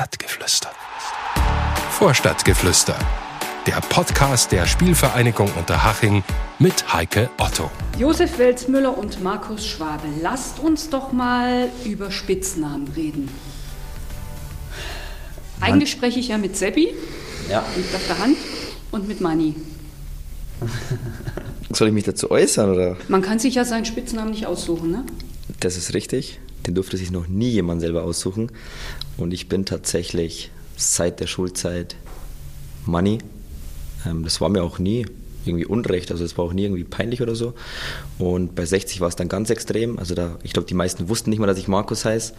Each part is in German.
Vorstadtgeflüster. Vorstadtgeflüster. Der Podcast der Spielvereinigung Unterhaching mit Heike Otto. Josef Welzmüller und Markus Schwabe, lasst uns doch mal über Spitznamen reden. Eigentlich spreche ich ja mit Seppi, Ja. liegt auf der Hand, und mit Manni. Soll ich mich dazu äußern oder? Man kann sich ja seinen Spitznamen nicht aussuchen, ne? Das ist richtig. Den durfte sich noch nie jemand selber aussuchen. Und ich bin tatsächlich seit der Schulzeit Money. Ähm, das war mir auch nie irgendwie unrecht, also es war auch nie irgendwie peinlich oder so. Und bei 60 war es dann ganz extrem. Also da, ich glaube, die meisten wussten nicht mal, dass ich Markus heiße,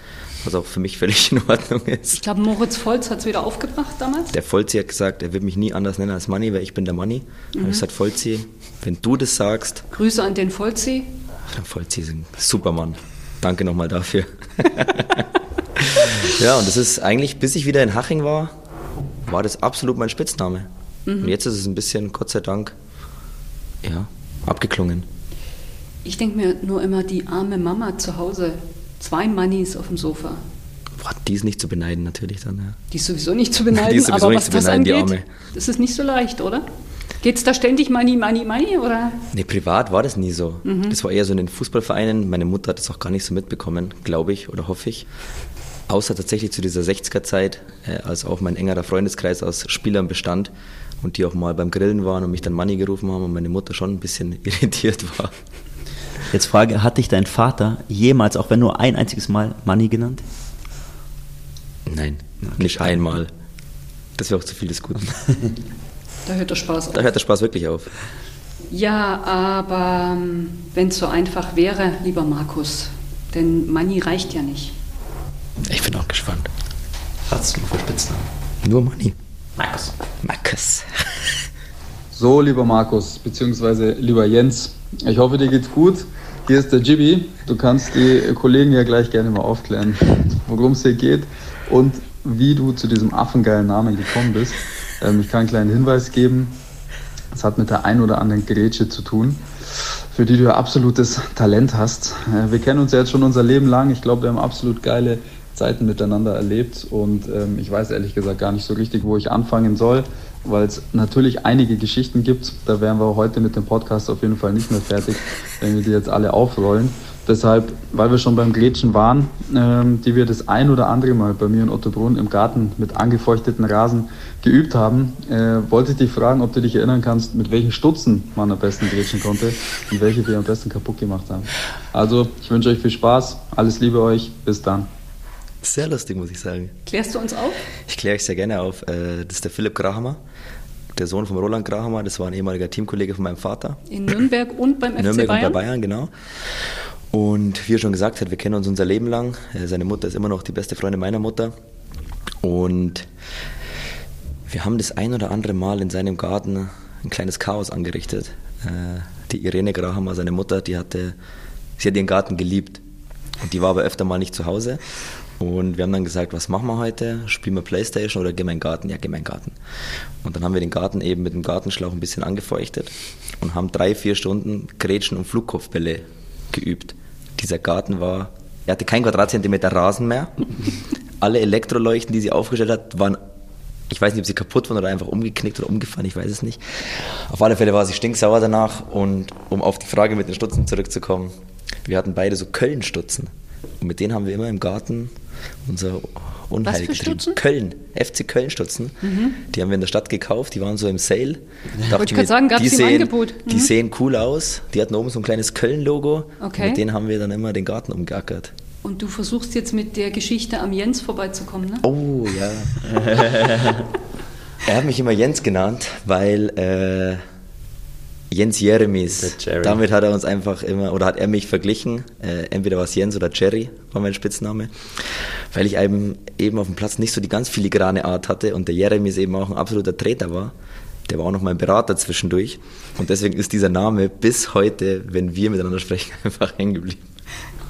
was auch für mich völlig in Ordnung ist. Ich glaube, Moritz Volz hat es wieder aufgebracht damals. Der Volzi hat gesagt, er wird mich nie anders nennen als Money, weil ich bin der Money. Mhm. Und ich gesagt, Volzi, wenn du das sagst, Grüße an den Volzi. Der Vollzieh ist ein Supermann. Danke nochmal dafür. ja, und das ist eigentlich, bis ich wieder in Haching war, war das absolut mein Spitzname. Und jetzt ist es ein bisschen, Gott sei Dank, ja, abgeklungen. Ich denke mir nur immer, die arme Mama zu Hause. Zwei Mannis auf dem Sofa. Boah, die ist nicht zu beneiden natürlich dann, ja. Die ist sowieso nicht zu beneiden, Die ist sowieso aber nicht was zu das beneiden, die angeht, Arme. das ist nicht so leicht, oder? Geht's da ständig Money, Money, Money, oder? Nee, privat war das nie so. Das war eher so in den Fußballvereinen. Meine Mutter hat das auch gar nicht so mitbekommen, glaube ich oder hoffe ich. Außer tatsächlich zu dieser 60er-Zeit, äh, als auch mein engerer Freundeskreis aus Spielern bestand und die auch mal beim Grillen waren und mich dann Manni gerufen haben und meine Mutter schon ein bisschen irritiert war. Jetzt Frage, hat dich dein Vater jemals, auch wenn nur ein einziges Mal, Money genannt? Nein, nicht einmal. Das wäre auch zu viel des Guten. Da hört der Spaß auf. Da hört der Spaß wirklich auf. Ja, aber wenn es so einfach wäre, lieber Markus, denn Money reicht ja nicht. Ich bin auch gespannt. Was du für Spitznamen? Nur Manni. Markus. Markus. So, lieber Markus, beziehungsweise lieber Jens, ich hoffe, dir geht's gut. Hier ist der Jibby. Du kannst die Kollegen ja gleich gerne mal aufklären, worum es hier geht und wie du zu diesem affengeilen Namen gekommen bist. Ähm, ich kann einen kleinen Hinweis geben. Es hat mit der ein oder anderen Grätsche zu tun, für die du ja absolutes Talent hast. Äh, wir kennen uns ja jetzt schon unser Leben lang. Ich glaube, wir haben absolut geile Zeiten miteinander erlebt und ähm, ich weiß ehrlich gesagt gar nicht so richtig, wo ich anfangen soll, weil es natürlich einige Geschichten gibt. Da wären wir heute mit dem Podcast auf jeden Fall nicht mehr fertig, wenn wir die jetzt alle aufrollen. Deshalb, weil wir schon beim Gretchen waren, ähm, die wir das ein oder andere Mal bei mir in Ottobrunn im Garten mit angefeuchteten Rasen geübt haben, äh, wollte ich dich fragen, ob du dich erinnern kannst, mit welchen Stutzen man am besten grätschen konnte und welche wir am besten kaputt gemacht haben. Also, ich wünsche euch viel Spaß, alles Liebe euch, bis dann. Sehr lustig, muss ich sagen. Klärst du uns auf? Ich kläre euch sehr gerne auf. Äh, Das ist der Philipp Grahammer, der Sohn von Roland Grahammer. Das war ein ehemaliger Teamkollege von meinem Vater. In Nürnberg und beim FC Nürnberg Bayern? und bei Bayern, genau. Und wie er schon gesagt hat, wir kennen uns unser Leben lang. Äh, Seine Mutter ist immer noch die beste Freundin meiner Mutter. Und wir haben das ein oder andere Mal in seinem Garten ein kleines Chaos angerichtet. Äh, Die Irene Grahammer, seine Mutter, die hatte, sie hat ihren Garten geliebt. Und die war aber öfter mal nicht zu Hause. Und wir haben dann gesagt, was machen wir heute? Spielen wir Playstation oder gehen wir in den Garten? Ja, gehen wir in den Garten. Und dann haben wir den Garten eben mit dem Gartenschlauch ein bisschen angefeuchtet und haben drei, vier Stunden Grätschen und Flugkopfbälle geübt. Dieser Garten war, er hatte kein Quadratzentimeter Rasen mehr. Alle Elektroleuchten, die sie aufgestellt hat, waren, ich weiß nicht, ob sie kaputt waren oder einfach umgeknickt oder umgefallen, ich weiß es nicht. Auf alle Fälle war sie stinksauer danach und um auf die Frage mit den Stutzen zurückzukommen, wir hatten beide so Köln-Stutzen. Und mit denen haben wir immer im Garten unser Unheil Was für getrieben. Stutzen? Köln, FC Köln-Stutzen. Die haben wir in der Stadt gekauft, die waren so im Sale. Dachten Wollte ich gerade sagen, die die im Angebot? Die Mhm. sehen cool aus. Die hatten oben so ein kleines Köln-Logo. Okay. Und mit denen haben wir dann immer den Garten umgeackert. Und du versuchst jetzt mit der Geschichte am Jens vorbeizukommen, ne? Oh, ja. er hat mich immer Jens genannt, weil äh, Jens Jeremies, damit hat er uns einfach immer, oder hat er mich verglichen, äh, entweder war es Jens oder Jerry, war mein Spitzname, weil ich eben, eben auf dem Platz nicht so die ganz filigrane Art hatte und der Jeremies eben auch ein absoluter Treter war. Der war auch noch mein Berater zwischendurch und deswegen ist dieser Name bis heute, wenn wir miteinander sprechen, einfach hängen geblieben.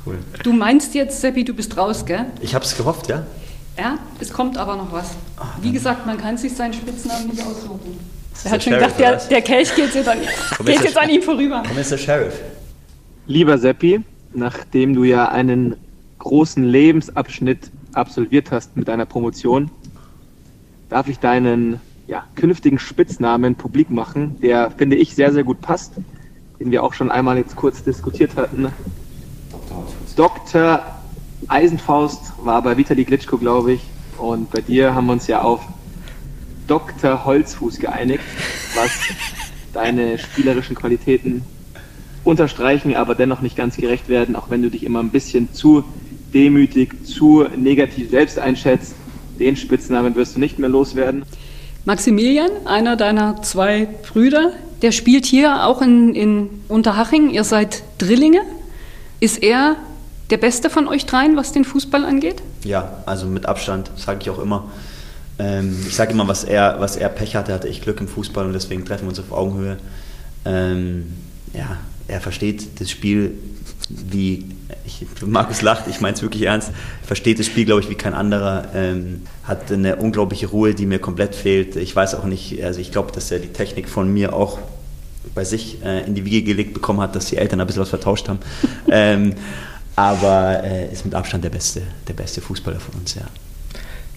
Cool. Du meinst jetzt, Seppi, du bist raus, gell? Ich hab's gehofft, ja? Ja, es kommt aber noch was. Wie gesagt, man kann sich seinen Spitznamen nicht aussuchen. Er der hat schon Sheriff, gedacht, der, der Kelch geht jetzt, an, geht jetzt an ihm vorüber. Komm jetzt der Sheriff. Lieber Seppi, nachdem du ja einen großen Lebensabschnitt absolviert hast mit deiner Promotion, darf ich deinen ja, künftigen Spitznamen publik machen, der, finde ich, sehr, sehr gut passt, den wir auch schon einmal jetzt kurz diskutiert hatten. Dr. Eisenfaust war bei Vitali Klitschko, glaube ich, und bei dir haben wir uns ja auf Dr. Holzfuß geeinigt, was deine spielerischen Qualitäten unterstreichen, aber dennoch nicht ganz gerecht werden, auch wenn du dich immer ein bisschen zu demütig, zu negativ selbst einschätzt. Den Spitznamen wirst du nicht mehr loswerden. Maximilian, einer deiner zwei Brüder, der spielt hier auch in, in Unterhaching. Ihr seid Drillinge. Ist er der Beste von euch dreien, was den Fußball angeht? Ja, also mit Abstand, sage ich auch immer. Ähm, ich sage immer, was er, was er Pech hatte, hatte ich Glück im Fußball und deswegen treffen wir uns auf Augenhöhe. Ähm, ja, er versteht das Spiel wie, ich, Markus lacht, ich meine es wirklich ernst, versteht das Spiel, glaube ich, wie kein anderer, ähm, hat eine unglaubliche Ruhe, die mir komplett fehlt. Ich weiß auch nicht, also ich glaube, dass er die Technik von mir auch bei sich äh, in die Wiege gelegt bekommen hat, dass die Eltern ein bisschen was vertauscht haben. ähm, aber äh, ist mit Abstand der beste, der beste Fußballer von uns, ja.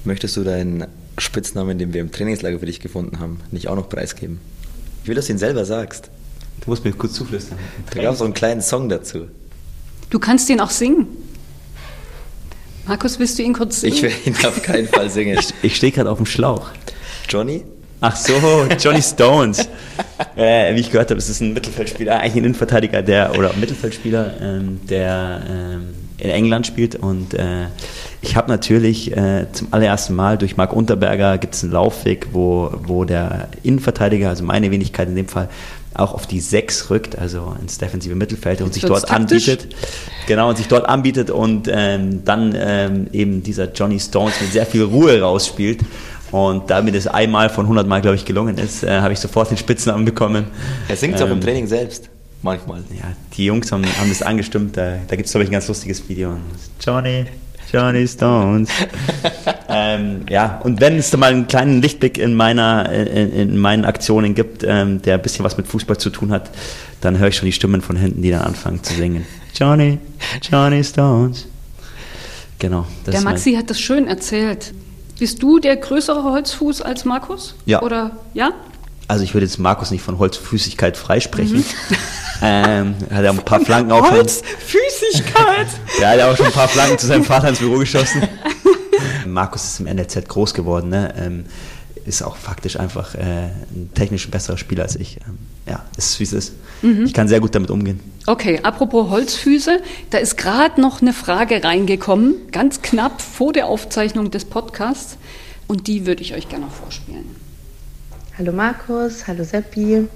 Möchtest du deinen Spitznamen, den wir im Trainingslager für dich gefunden haben, nicht auch noch preisgeben? Ich will, dass du ihn selber sagst. Du musst mir kurz zuflüstern. Da gab es auch einen kleinen Song dazu. Du kannst ihn auch singen. Markus, willst du ihn kurz singen? Ich will ihn auf keinen Fall singen. Ich stehe gerade auf dem Schlauch. Johnny? Ach so, Johnny Stones. äh, wie ich gehört habe, ist es ein Mittelfeldspieler, eigentlich ein Innenverteidiger, der oder Mittelfeldspieler, ähm, der ähm, in England spielt. Und äh, ich habe natürlich äh, zum allerersten Mal durch Marc Unterberger gibt es einen Laufweg, wo, wo der Innenverteidiger, also meine Wenigkeit in dem Fall, auch auf die 6 rückt, also ins defensive Mittelfeld und sich dort taktisch. anbietet. Genau, und sich dort anbietet und ähm, dann ähm, eben dieser Johnny Stones mit sehr viel Ruhe rausspielt. Und damit es einmal von 100 Mal, glaube ich, gelungen ist, äh, habe ich sofort den Spitznamen bekommen. Er singt es auch im Ähm, Training selbst. Manchmal. Ja, die Jungs haben, haben das angestimmt. Da, da gibt es, glaube ich, ein ganz lustiges Video. Johnny, Johnny Stones. ähm, ja, und wenn es da mal einen kleinen Lichtblick in, meiner, in, in meinen Aktionen gibt, ähm, der ein bisschen was mit Fußball zu tun hat, dann höre ich schon die Stimmen von hinten, die dann anfangen zu singen. Johnny, Johnny Stones. Genau. Das Der Maxi hat das schön erzählt. Bist du der größere Holzfuß als Markus? Ja. Oder ja? Also ich würde jetzt Markus nicht von Holzfüßigkeit freisprechen. Ähm, er hat ja ein paar Flanken auch schon, Holzfüßigkeit! ja, er hat auch schon ein paar Flanken zu seinem Vater ins Büro geschossen. Markus ist im NLZ groß geworden, ne? ähm, ist auch faktisch einfach äh, ein technisch besserer Spieler als ich. Ähm, ja, ist wie es ist. Ich kann sehr gut damit umgehen. Okay, apropos Holzfüße, da ist gerade noch eine Frage reingekommen, ganz knapp vor der Aufzeichnung des Podcasts. Und die würde ich euch gerne noch vorspielen. Hallo Markus, hallo Seppi.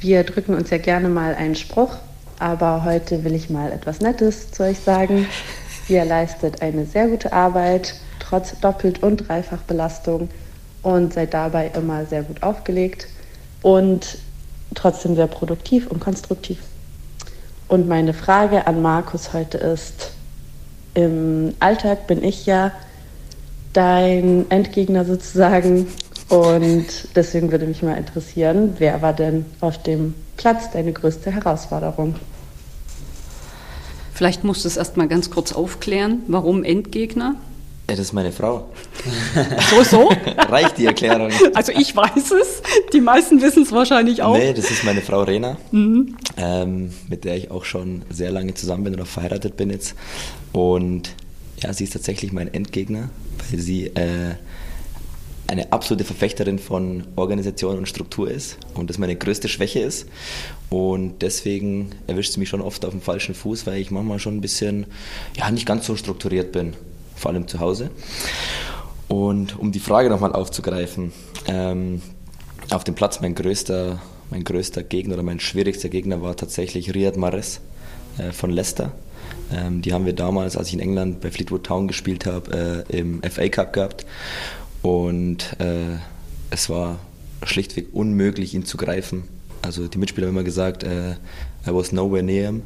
Wir drücken uns ja gerne mal einen Spruch, aber heute will ich mal etwas Nettes zu euch sagen. Ihr leistet eine sehr gute Arbeit, trotz Doppelt- und Dreifachbelastung und seid dabei immer sehr gut aufgelegt und trotzdem sehr produktiv und konstruktiv. Und meine Frage an Markus heute ist, im Alltag bin ich ja dein Endgegner sozusagen. Und deswegen würde mich mal interessieren, wer war denn auf dem Platz deine größte Herausforderung? Vielleicht musst du es erst mal ganz kurz aufklären. Warum Endgegner? Das ist meine Frau. So, so? Reicht die Erklärung? Also ich weiß es, die meisten wissen es wahrscheinlich auch. Nee, das ist meine Frau Rena, ähm, mit der ich auch schon sehr lange zusammen bin oder verheiratet bin jetzt. Und ja, sie ist tatsächlich mein Endgegner, weil sie äh, eine absolute Verfechterin von Organisation und Struktur ist und das meine größte Schwäche ist. Und deswegen erwischt sie mich schon oft auf dem falschen Fuß, weil ich manchmal schon ein bisschen, ja, nicht ganz so strukturiert bin, vor allem zu Hause. Und um die Frage nochmal aufzugreifen, ähm, auf dem Platz mein größter, mein größter Gegner oder mein schwierigster Gegner war tatsächlich Riyad Mahrez äh, von Leicester. Ähm, die haben wir damals, als ich in England bei Fleetwood Town gespielt habe, äh, im FA Cup gehabt. Und äh, es war schlichtweg unmöglich, ihn zu greifen. Also die Mitspieler haben immer gesagt, äh, I was nowhere near him.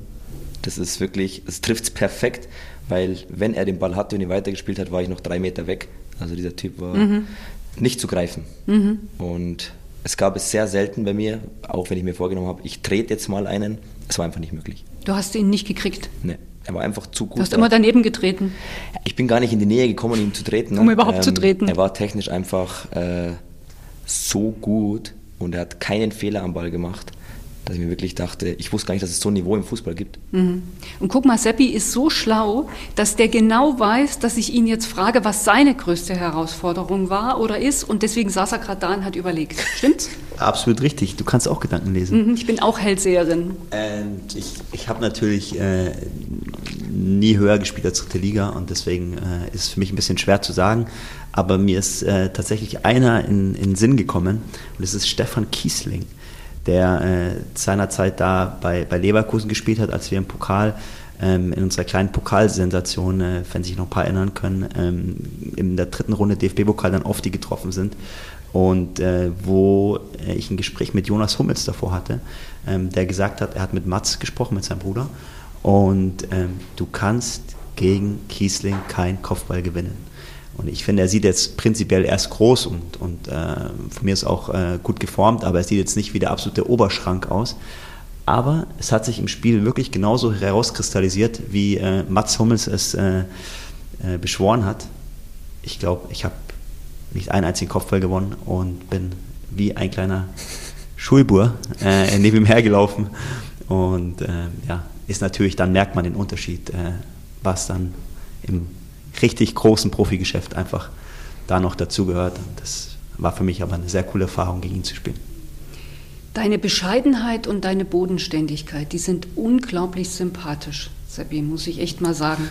Das ist wirklich, es trifft es perfekt, weil wenn er den Ball hatte und ihn weitergespielt hat, war ich noch drei Meter weg. Also dieser Typ war nicht zu greifen. Und es gab es sehr selten bei mir, auch wenn ich mir vorgenommen habe, ich trete jetzt mal einen. Es war einfach nicht möglich. Du hast ihn nicht gekriegt. Nee. Er war einfach zu gut. Du hast immer daneben getreten. Ich bin gar nicht in die Nähe gekommen, ihm zu treten. Um überhaupt ähm, zu treten. Er war technisch einfach äh, so gut und er hat keinen Fehler am Ball gemacht dass ich mir wirklich dachte, ich wusste gar nicht, dass es so ein Niveau im Fußball gibt. Mhm. Und guck mal, Seppi ist so schlau, dass der genau weiß, dass ich ihn jetzt frage, was seine größte Herausforderung war oder ist. Und deswegen saß er gerade da und hat überlegt. Stimmt's? Absolut richtig. Du kannst auch Gedanken lesen. Mhm, ich bin auch Hellseherin. Und ich, ich habe natürlich äh, nie höher gespielt als dritte Liga und deswegen äh, ist es für mich ein bisschen schwer zu sagen. Aber mir ist äh, tatsächlich einer in, in den Sinn gekommen und das ist Stefan Kiesling der äh, seinerzeit da bei, bei Leverkusen gespielt hat, als wir im Pokal ähm, in unserer kleinen Pokalsensation, äh, wenn sich noch ein paar erinnern können, ähm, in der dritten Runde DFB-Pokal dann auf die getroffen sind. Und äh, wo äh, ich ein Gespräch mit Jonas Hummels davor hatte, ähm, der gesagt hat, er hat mit Mats gesprochen, mit seinem Bruder, und ähm, du kannst gegen Kiesling kein Kopfball gewinnen. Und ich finde, er sieht jetzt prinzipiell erst groß und, und äh, von mir ist auch äh, gut geformt, aber er sieht jetzt nicht wie der absolute Oberschrank aus. Aber es hat sich im Spiel wirklich genauso herauskristallisiert, wie äh, Mats Hummels es äh, äh, beschworen hat. Ich glaube, ich habe nicht einen einzigen Kopfball gewonnen und bin wie ein kleiner Schulbur äh, neben ihm hergelaufen. Und ja, ist natürlich, dann merkt man den Unterschied, was dann im richtig großen Profigeschäft einfach da noch dazugehört. Das war für mich aber eine sehr coole Erfahrung, gegen ihn zu spielen. Deine Bescheidenheit und deine Bodenständigkeit, die sind unglaublich sympathisch, Sabi, muss ich echt mal sagen.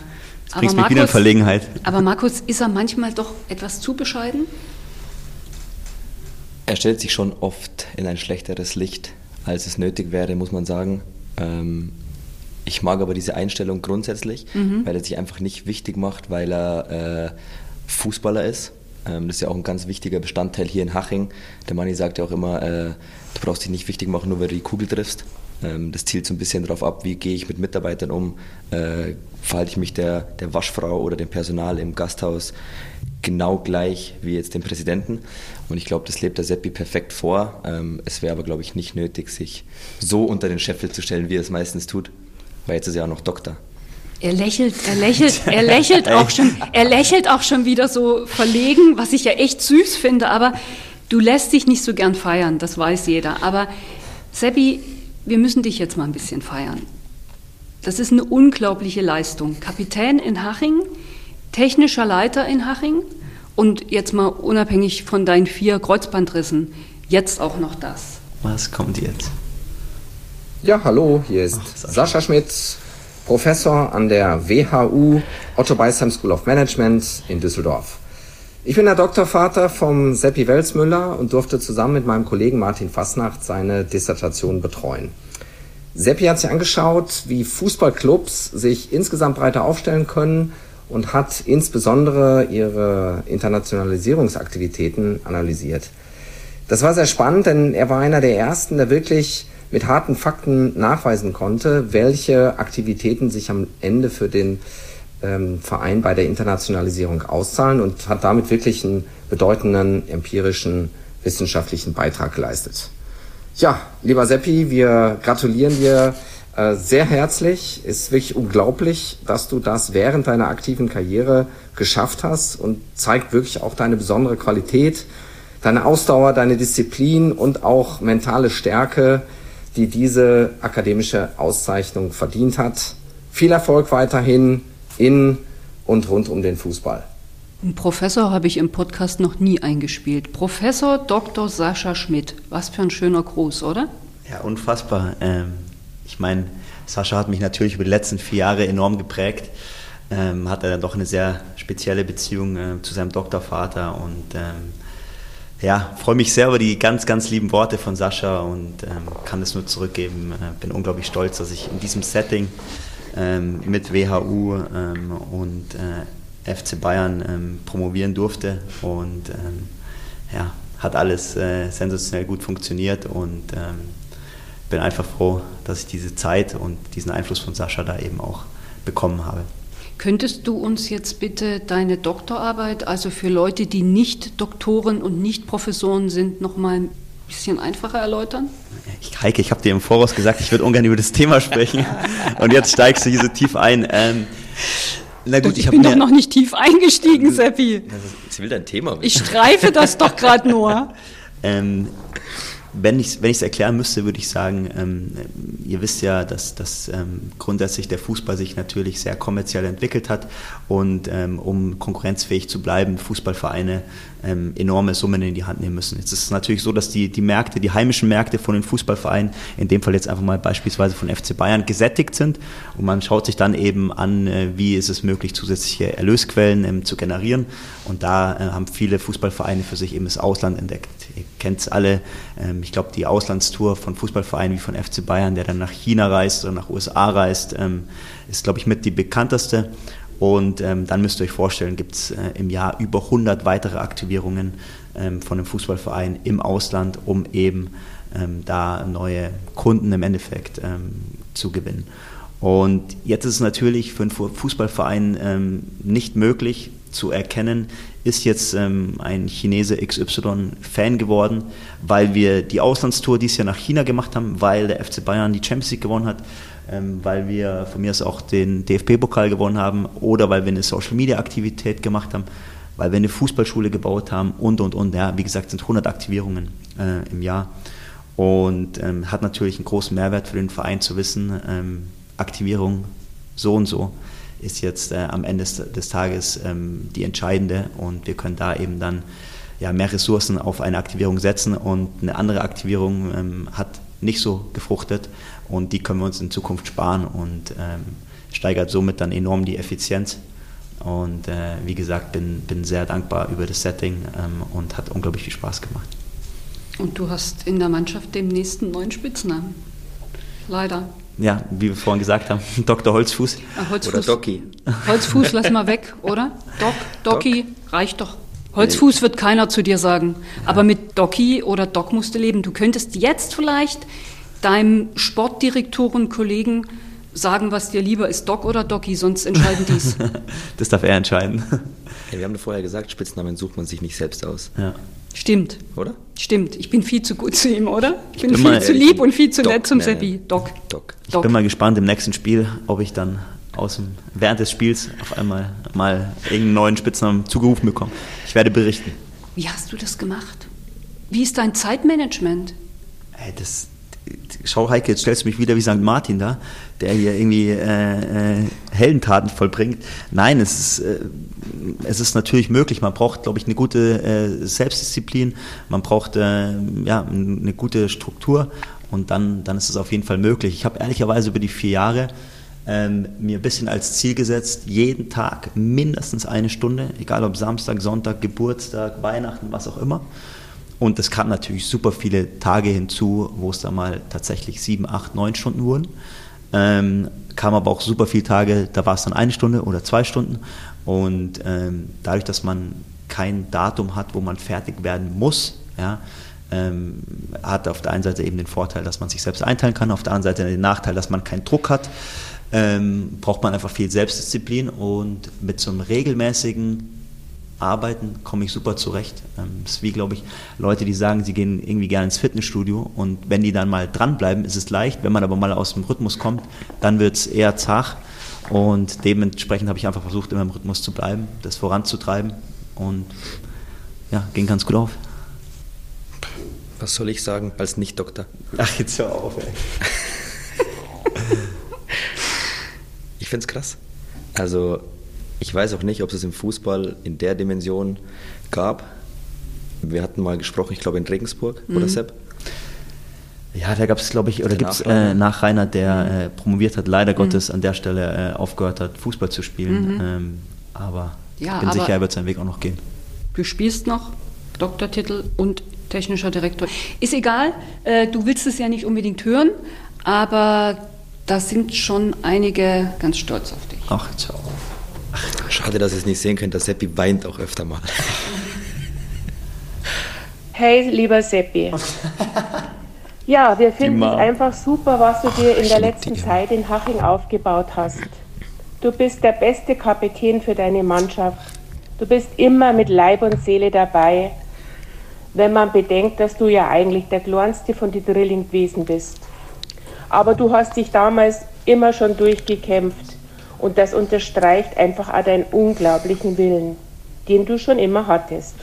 Bringst aber mich wieder in Verlegenheit. Aber Markus, ist er manchmal doch etwas zu bescheiden? Er stellt sich schon oft in ein schlechteres Licht, als es nötig wäre, muss man sagen. Ähm, ich mag aber diese Einstellung grundsätzlich, mhm. weil er sich einfach nicht wichtig macht, weil er äh, Fußballer ist. Ähm, das ist ja auch ein ganz wichtiger Bestandteil hier in Haching. Der Manni sagt ja auch immer, äh, du brauchst dich nicht wichtig machen, nur weil du die Kugel triffst. Ähm, das zielt so ein bisschen darauf ab, wie gehe ich mit Mitarbeitern um, äh, verhalte ich mich der, der Waschfrau oder dem Personal im Gasthaus genau gleich wie jetzt dem Präsidenten. Und ich glaube, das lebt der Seppi perfekt vor. Ähm, es wäre aber, glaube ich, nicht nötig, sich so unter den Scheffel zu stellen, wie er es meistens tut weil jetzt ist er auch noch Doktor. Er lächelt, er lächelt, er lächelt auch schon, er lächelt auch schon wieder so verlegen, was ich ja echt süß finde, aber du lässt dich nicht so gern feiern, das weiß jeder. Aber Seppi, wir müssen dich jetzt mal ein bisschen feiern. Das ist eine unglaubliche Leistung. Kapitän in Haching, technischer Leiter in Haching und jetzt mal unabhängig von deinen vier Kreuzbandrissen, jetzt auch noch das. Was kommt jetzt? Ja, hallo, hier ist Ach, Sascha. Sascha Schmidt, Professor an der WHU Otto Beisheim School of Management in Düsseldorf. Ich bin der Doktorvater vom Seppi Welsmüller und durfte zusammen mit meinem Kollegen Martin Fasnacht seine Dissertation betreuen. Seppi hat sich angeschaut, wie Fußballclubs sich insgesamt breiter aufstellen können und hat insbesondere ihre Internationalisierungsaktivitäten analysiert. Das war sehr spannend, denn er war einer der ersten, der wirklich mit harten Fakten nachweisen konnte, welche Aktivitäten sich am Ende für den ähm, Verein bei der Internationalisierung auszahlen und hat damit wirklich einen bedeutenden empirischen wissenschaftlichen Beitrag geleistet. Ja, lieber Seppi, wir gratulieren dir äh, sehr herzlich. Ist wirklich unglaublich, dass du das während deiner aktiven Karriere geschafft hast und zeigt wirklich auch deine besondere Qualität, deine Ausdauer, deine Disziplin und auch mentale Stärke, die diese akademische Auszeichnung verdient hat. Viel Erfolg weiterhin in und rund um den Fußball. Einen Professor habe ich im Podcast noch nie eingespielt. Professor Dr. Sascha Schmidt. Was für ein schöner Gruß, oder? Ja, unfassbar. Ähm, ich meine, Sascha hat mich natürlich über die letzten vier Jahre enorm geprägt. Ähm, hat er dann doch eine sehr spezielle Beziehung äh, zu seinem Doktorvater und ähm, ja, freue mich sehr über die ganz, ganz lieben Worte von Sascha und ähm, kann es nur zurückgeben. Äh, bin unglaublich stolz, dass ich in diesem Setting ähm, mit WHU ähm, und äh, FC Bayern ähm, promovieren durfte und ähm, ja, hat alles äh, sensationell gut funktioniert und ähm, bin einfach froh, dass ich diese Zeit und diesen Einfluss von Sascha da eben auch bekommen habe. Könntest du uns jetzt bitte deine Doktorarbeit, also für Leute, die nicht Doktoren und nicht Professoren sind, nochmal bisschen einfacher erläutern? Ich, Heike, ich habe dir im Voraus gesagt, ich würde ungern über das Thema sprechen. Und jetzt steigst du hier so tief ein. Ähm, na gut, ich, ich bin doch noch nicht tief eingestiegen, Seppi. Sie will dein Thema. Ich streife das doch gerade nur. Ähm, wenn ich es wenn erklären müsste, würde ich sagen, ähm, ihr wisst ja, dass, dass ähm, grundsätzlich der Fußball sich natürlich sehr kommerziell entwickelt hat und ähm, um konkurrenzfähig zu bleiben, Fußballvereine ähm, enorme Summen in die Hand nehmen müssen. Jetzt ist es natürlich so, dass die, die Märkte, die heimischen Märkte von den Fußballvereinen, in dem Fall jetzt einfach mal beispielsweise von FC Bayern, gesättigt sind und man schaut sich dann eben an, äh, wie ist es möglich, zusätzliche Erlösquellen ähm, zu generieren und da äh, haben viele Fußballvereine für sich eben das Ausland entdeckt. Ihr kennt es alle, ähm, ich glaube die Auslandstour von Fußballvereinen wie von FC Bayern, der dann nach China reist oder nach USA reist, ähm, ist glaube ich mit die bekannteste und ähm, dann müsst ihr euch vorstellen, gibt es äh, im Jahr über 100 weitere Aktivierungen ähm, von einem Fußballverein im Ausland, um eben ähm, da neue Kunden im Endeffekt ähm, zu gewinnen. Und jetzt ist es natürlich für einen Fußballverein ähm, nicht möglich zu erkennen, ist jetzt ähm, ein Chinese XY Fan geworden, weil wir die Auslandstour dieses Jahr nach China gemacht haben, weil der FC Bayern die Champions League gewonnen hat, weil wir von mir aus auch den DFB-Pokal gewonnen haben oder weil wir eine Social-Media-Aktivität gemacht haben, weil wir eine Fußballschule gebaut haben und, und, und. Ja, wie gesagt, sind 100 Aktivierungen äh, im Jahr. Und ähm, hat natürlich einen großen Mehrwert für den Verein zu wissen, ähm, Aktivierung so und so ist jetzt äh, am Ende des, des Tages ähm, die entscheidende. Und wir können da eben dann ja, mehr Ressourcen auf eine Aktivierung setzen. Und eine andere Aktivierung ähm, hat nicht so gefruchtet und die können wir uns in Zukunft sparen und ähm, steigert somit dann enorm die Effizienz. Und äh, wie gesagt, bin, bin sehr dankbar über das Setting ähm, und hat unglaublich viel Spaß gemacht. Und du hast in der Mannschaft den nächsten neuen Spitznamen. Leider. Ja, wie wir vorhin gesagt haben, Dr. Holzfuß. Ah, Holzfuß. Oder Doki. Holzfuß, lass mal weg, oder? Doc, Doki, Doc. reicht doch. Holzfuß nee. wird keiner zu dir sagen. Aber mit Doki oder Doc musst du leben. Du könntest jetzt vielleicht deinem Sportdirektoren-Kollegen sagen, was dir lieber ist, Doc oder Doki, sonst entscheiden dies. das darf er entscheiden. Ja, wir haben vorher gesagt, Spitznamen sucht man sich nicht selbst aus. Ja. Stimmt. Oder? Stimmt. Ich bin viel zu gut zu ihm, oder? Ich bin, ich bin viel zu lieb und viel zu Doc, nett zum Seppi. Doc. Doc. Ich Doc. bin mal gespannt im nächsten Spiel, ob ich dann aus dem, während des Spiels auf einmal mal irgendeinen neuen Spitznamen zugerufen bekomme. Ich werde berichten. Wie hast du das gemacht? Wie ist dein Zeitmanagement? Hey, das, schau Heike, jetzt stellst du mich wieder wie St. Martin da, der hier irgendwie äh, äh, Heldentaten vollbringt. Nein, es ist, äh, es ist natürlich möglich. Man braucht, glaube ich, eine gute äh, Selbstdisziplin, man braucht äh, ja, eine gute Struktur und dann, dann ist es auf jeden Fall möglich. Ich habe ehrlicherweise über die vier Jahre ähm, mir ein bisschen als Ziel gesetzt, jeden Tag mindestens eine Stunde, egal ob Samstag, Sonntag, Geburtstag, Weihnachten, was auch immer, und es kamen natürlich super viele Tage hinzu, wo es da mal tatsächlich sieben, acht, neun Stunden wurden. Ähm, kam aber auch super viele Tage, da war es dann eine Stunde oder zwei Stunden. Und ähm, dadurch, dass man kein Datum hat, wo man fertig werden muss, ja, ähm, hat auf der einen Seite eben den Vorteil, dass man sich selbst einteilen kann, auf der anderen Seite den Nachteil, dass man keinen Druck hat. Ähm, braucht man einfach viel Selbstdisziplin und mit so einem regelmäßigen arbeiten, komme ich super zurecht. Das ähm, ist wie, glaube ich, Leute, die sagen, sie gehen irgendwie gerne ins Fitnessstudio und wenn die dann mal dranbleiben, ist es leicht. Wenn man aber mal aus dem Rhythmus kommt, dann wird es eher zart. Und dementsprechend habe ich einfach versucht, immer im Rhythmus zu bleiben, das voranzutreiben und ja, ging ganz gut auf. Was soll ich sagen als Nicht-Doktor? Ach, jetzt hör auf, ey. ich finde es krass. Also ich weiß auch nicht, ob es im Fußball in der Dimension gab. Wir hatten mal gesprochen, ich glaube in Regensburg, mhm. oder Sepp? Ja, da gab es, glaube ich, oder gibt es äh, nach Rainer, der mhm. äh, promoviert hat, leider mhm. Gottes an der Stelle äh, aufgehört hat, Fußball zu spielen. Mhm. Ähm, aber ja, ich bin sicher, er wird seinen Weg auch noch gehen. Du spielst noch, Doktortitel und technischer Direktor. Ist egal, äh, du willst es ja nicht unbedingt hören, aber da sind schon einige ganz stolz auf dich. Ach, jetzt hör auf. Schade, dass ihr es nicht sehen könnt. Der Seppi weint auch öfter mal. Hey, lieber Seppi. Ja, wir finden es einfach super, was du dir in der letzten Zeit in Haching aufgebaut hast. Du bist der beste Kapitän für deine Mannschaft. Du bist immer mit Leib und Seele dabei. wenn man bedenkt, dass du ja eigentlich der kleinste von den Drilling gewesen bist. Aber du hast dich damals immer schon durchgekämpft und das unterstreicht einfach auch deinen unglaublichen Willen, den du schon immer hattest.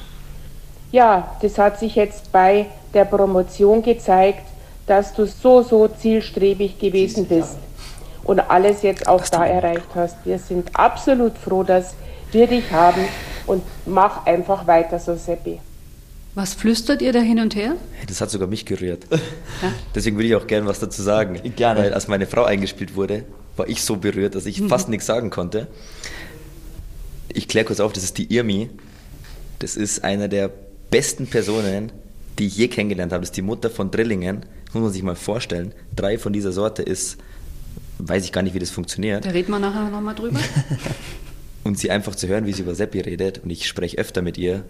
Ja, das hat sich jetzt bei der Promotion gezeigt, dass du so, so zielstrebig gewesen bist und alles jetzt auch da erreicht hast. Wir sind absolut froh, dass wir dich haben und mach einfach weiter so, Seppi. Was flüstert ihr da hin und her? Das hat sogar mich gerührt. Ja? Deswegen würde ich auch gerne was dazu sagen. Gerne. Weil als meine Frau eingespielt wurde, war ich so berührt, dass ich mhm. fast nichts sagen konnte. Ich kläre kurz auf, das ist die Irmi. Das ist einer der besten Personen, die ich je kennengelernt habe. Das ist die Mutter von Drillingen. Das muss man sich mal vorstellen. Drei von dieser Sorte ist, weiß ich gar nicht, wie das funktioniert. Da reden wir nachher nochmal drüber. und sie einfach zu hören, wie sie über Seppi redet, und ich spreche öfter mit ihr,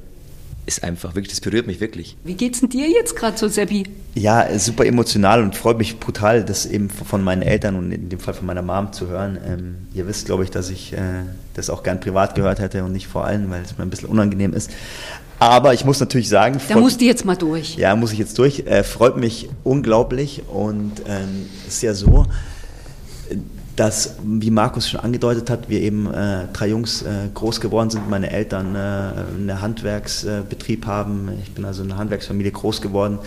ist einfach wirklich, das berührt mich wirklich. Wie geht's denn dir jetzt gerade so, Seppi? Ja, super emotional und freut mich brutal, das eben von meinen Eltern und in dem Fall von meiner Mom zu hören. Ähm, ihr wisst, glaube ich, dass ich äh, das auch gern privat gehört hätte und nicht vor allem, weil es mir ein bisschen unangenehm ist. Aber ich muss natürlich sagen. Da musst du jetzt mal durch. Ja, muss ich jetzt durch. Äh, freut mich unglaublich und ähm, ist ja so, dass, wie Markus schon angedeutet hat, wir eben äh, drei Jungs äh, groß geworden sind, meine Eltern äh, einen Handwerksbetrieb haben. Ich bin also in einer Handwerksfamilie groß geworden.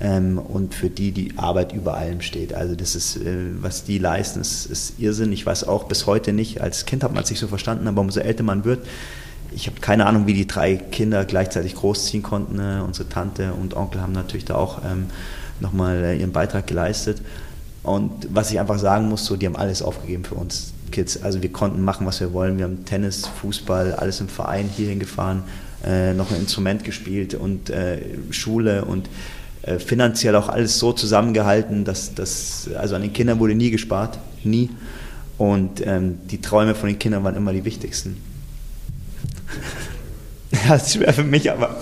Ähm, und für die die Arbeit über allem steht. Also das ist, äh, was die leisten, ist, ist Irrsinn. Ich weiß auch bis heute nicht, als Kind hat man es nicht so verstanden, aber umso älter man wird, ich habe keine Ahnung, wie die drei Kinder gleichzeitig großziehen konnten. Ne? Unsere Tante und Onkel haben natürlich da auch ähm, nochmal äh, ihren Beitrag geleistet. Und was ich einfach sagen muss, so, die haben alles aufgegeben für uns Kids. Also wir konnten machen, was wir wollen. Wir haben Tennis, Fußball, alles im Verein hierhin gefahren, äh, noch ein Instrument gespielt und äh, Schule und äh, finanziell auch alles so zusammengehalten, dass das, also an den Kindern wurde nie gespart, nie. Und ähm, die Träume von den Kindern waren immer die wichtigsten. das ist schwer für mich, aber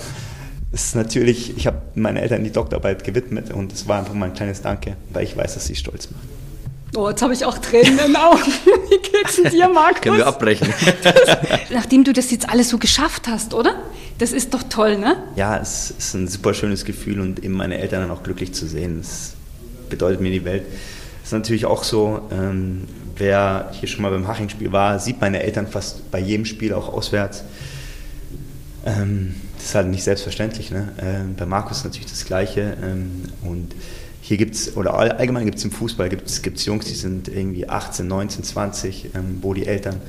ist natürlich, ich habe meinen Eltern die Doktorarbeit gewidmet und es war einfach mal ein kleines Danke, weil ich weiß, dass sie stolz machen. Oh, jetzt habe ich auch Tränen in den Augen. Wie geht's denn dir, Markus? Können wir abbrechen. Das, nachdem du das jetzt alles so geschafft hast, oder? Das ist doch toll, ne? Ja, es ist ein super schönes Gefühl und eben meine Eltern dann auch glücklich zu sehen. Das bedeutet mir die Welt. Es ist natürlich auch so, ähm, wer hier schon mal beim Haching-Spiel war, sieht meine Eltern fast bei jedem Spiel auch auswärts. Ähm, das ist halt nicht selbstverständlich. Ne? Ähm, bei Markus natürlich das Gleiche. Ähm, und hier gibt es, oder allgemein gibt es im Fußball, gibt es Jungs, die sind irgendwie 18, 19, 20, ähm, wo die Eltern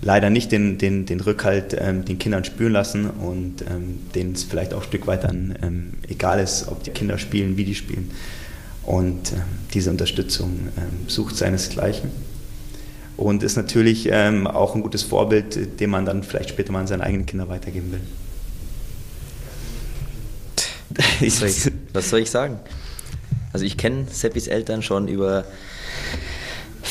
leider nicht den, den, den Rückhalt ähm, den Kindern spüren lassen und ähm, denen es vielleicht auch ein Stück weit dann ähm, egal ist, ob die Kinder spielen, wie die spielen. Und diese Unterstützung sucht seinesgleichen und ist natürlich ähm, auch ein gutes Vorbild, dem man dann vielleicht später mal an seine eigenen Kinder weitergeben will. Was soll ich, was soll ich sagen? Also ich kenne Seppis Eltern schon über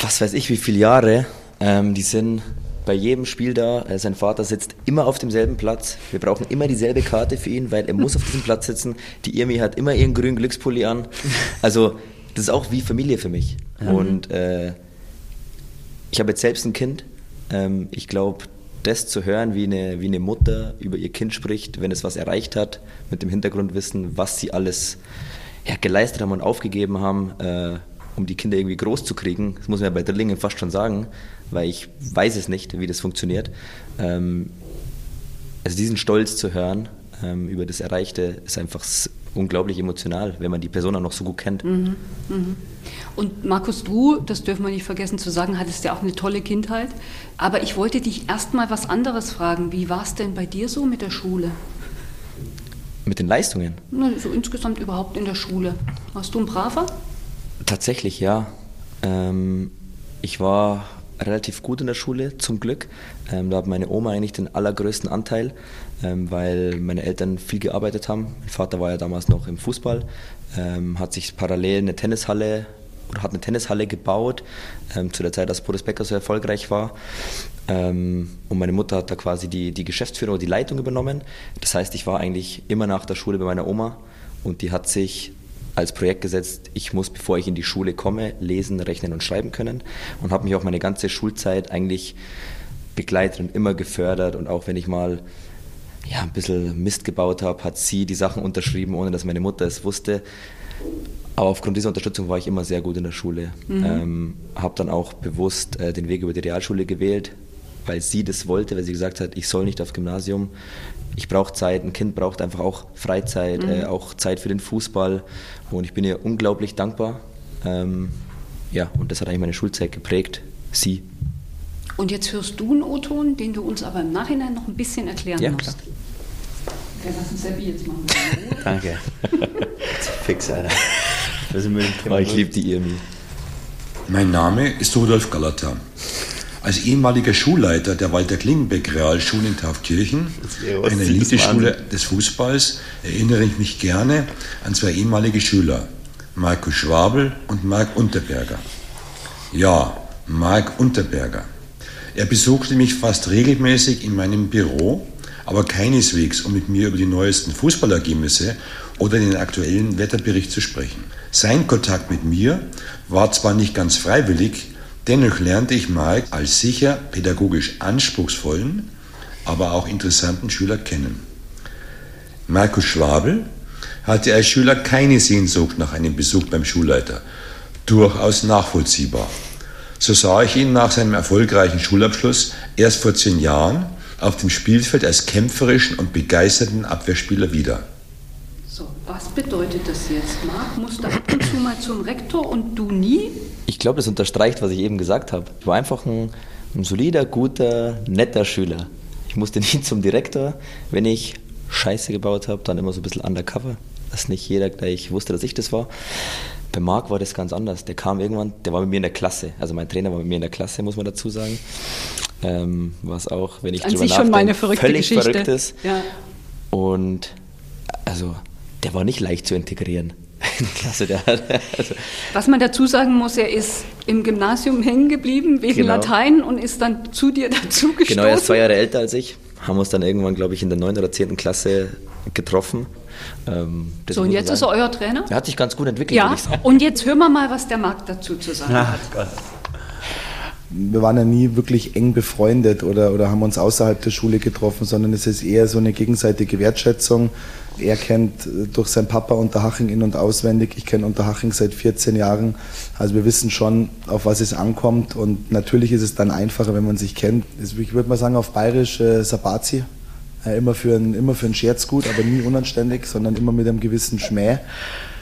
was weiß ich wie viele Jahre. Ähm, die sind bei jedem Spiel da. Äh, sein Vater sitzt immer auf demselben Platz. Wir brauchen immer dieselbe Karte für ihn, weil er muss auf diesem Platz sitzen. Die Irmi hat immer ihren grünen Glückspulli an. Also das ist auch wie Familie für mich. Mhm. Und äh, ich habe jetzt selbst ein Kind. Ähm, ich glaube, das zu hören, wie eine, wie eine Mutter über ihr Kind spricht, wenn es was erreicht hat, mit dem Hintergrundwissen, was sie alles ja, geleistet haben und aufgegeben haben, äh, um die Kinder irgendwie groß zu kriegen. Das muss man ja bei Drillingen fast schon sagen, weil ich weiß es nicht, wie das funktioniert. Ähm, also diesen Stolz zu hören ähm, über das Erreichte ist einfach unglaublich emotional, wenn man die Person auch noch so gut kennt. Mhm, mh. Und Markus, du, das dürfen wir nicht vergessen zu sagen, hattest ja auch eine tolle Kindheit. Aber ich wollte dich erst mal was anderes fragen. Wie war es denn bei dir so mit der Schule? Mit den Leistungen? Na, so insgesamt überhaupt in der Schule. Warst du ein Braver? Tatsächlich, ja. Ähm, ich war relativ gut in der Schule, zum Glück. Ähm, da hat meine Oma eigentlich den allergrößten Anteil, weil meine Eltern viel gearbeitet haben. Mein Vater war ja damals noch im Fußball, ähm, hat sich parallel eine Tennishalle oder hat eine Tennishalle gebaut, ähm, zu der Zeit, als Boris Becker so erfolgreich war. Ähm, und meine Mutter hat da quasi die, die Geschäftsführung oder die Leitung übernommen. Das heißt, ich war eigentlich immer nach der Schule bei meiner Oma und die hat sich als Projekt gesetzt, ich muss, bevor ich in die Schule komme, lesen, rechnen und schreiben können und habe mich auch meine ganze Schulzeit eigentlich begleitet und immer gefördert und auch wenn ich mal ja, ein bisschen Mist gebaut habe, hat sie die Sachen unterschrieben, ohne dass meine Mutter es wusste. Aber aufgrund dieser Unterstützung war ich immer sehr gut in der Schule. Mhm. Ähm, habe dann auch bewusst äh, den Weg über die Realschule gewählt, weil sie das wollte, weil sie gesagt hat, ich soll nicht aufs Gymnasium. Ich brauche Zeit, ein Kind braucht einfach auch Freizeit, mhm. äh, auch Zeit für den Fußball. Und ich bin ihr unglaublich dankbar. Ähm, ja, und das hat eigentlich meine Schulzeit geprägt. Sie. Und jetzt hörst du einen O-Ton, den du uns aber im Nachhinein noch ein bisschen erklären ja, musst. Klar. Wir lassen Seppi jetzt machen. Danke. Fix, Alter. Das oh, ich liebe die Irmi. Mein Name ist Rudolf Galata. Als ehemaliger Schulleiter der Walter Klingenbeck Realschule in Taufkirchen, einer Eliteschule des Fußballs, erinnere ich mich gerne an zwei ehemalige Schüler, Markus Schwabel und Marc Unterberger. Ja, Marc Unterberger. Er besuchte mich fast regelmäßig in meinem Büro aber keineswegs, um mit mir über die neuesten Fußballergebnisse oder den aktuellen Wetterbericht zu sprechen. Sein Kontakt mit mir war zwar nicht ganz freiwillig, dennoch lernte ich Mark als sicher pädagogisch anspruchsvollen, aber auch interessanten Schüler kennen. Markus Schwabel hatte als Schüler keine Sehnsucht nach einem Besuch beim Schulleiter. Durchaus nachvollziehbar. So sah ich ihn nach seinem erfolgreichen Schulabschluss erst vor zehn Jahren auf dem Spielfeld als kämpferischen und begeisterten Abwehrspieler wieder. So, was bedeutet das jetzt? Marc musste ab und zu mal zum Rektor und du nie? Ich glaube, das unterstreicht, was ich eben gesagt habe. Ich war einfach ein, ein solider, guter, netter Schüler. Ich musste nie zum Direktor. Wenn ich Scheiße gebaut habe, dann immer so ein bisschen undercover, dass nicht jeder gleich wusste, dass ich das war. Bei Marc war das ganz anders. Der kam irgendwann, der war mit mir in der Klasse. Also mein Trainer war mit mir in der Klasse, muss man dazu sagen. Ähm, was auch, wenn ich An drüber sich schon meine verrückte völlig Geschichte. verrückt ist. Ja. Und also, der war nicht leicht zu integrieren. Klasse, der hat, also Was man dazu sagen muss, er ist im Gymnasium hängen geblieben wegen genau. Latein und ist dann zu dir dazugestoßen. Genau, er ist zwei Jahre älter als ich. Haben uns dann irgendwann, glaube ich, in der 9. oder 10. Klasse getroffen. Ähm, so, und jetzt ist er euer Trainer? Er hat sich ganz gut entwickelt. Ja, und jetzt hören wir mal, was der Markt dazu zu sagen Ach, hat. Gott wir waren ja nie wirklich eng befreundet oder, oder haben uns außerhalb der Schule getroffen, sondern es ist eher so eine gegenseitige Wertschätzung. Er kennt durch seinen Papa Unterhaching in- und auswendig. Ich kenne Unterhaching seit 14 Jahren. Also wir wissen schon, auf was es ankommt. Und natürlich ist es dann einfacher, wenn man sich kennt. Ich würde mal sagen, auf Bayerisch äh, Sabazi. Äh, immer, für ein, immer für einen Scherz gut, aber nie unanständig, sondern immer mit einem gewissen Schmäh.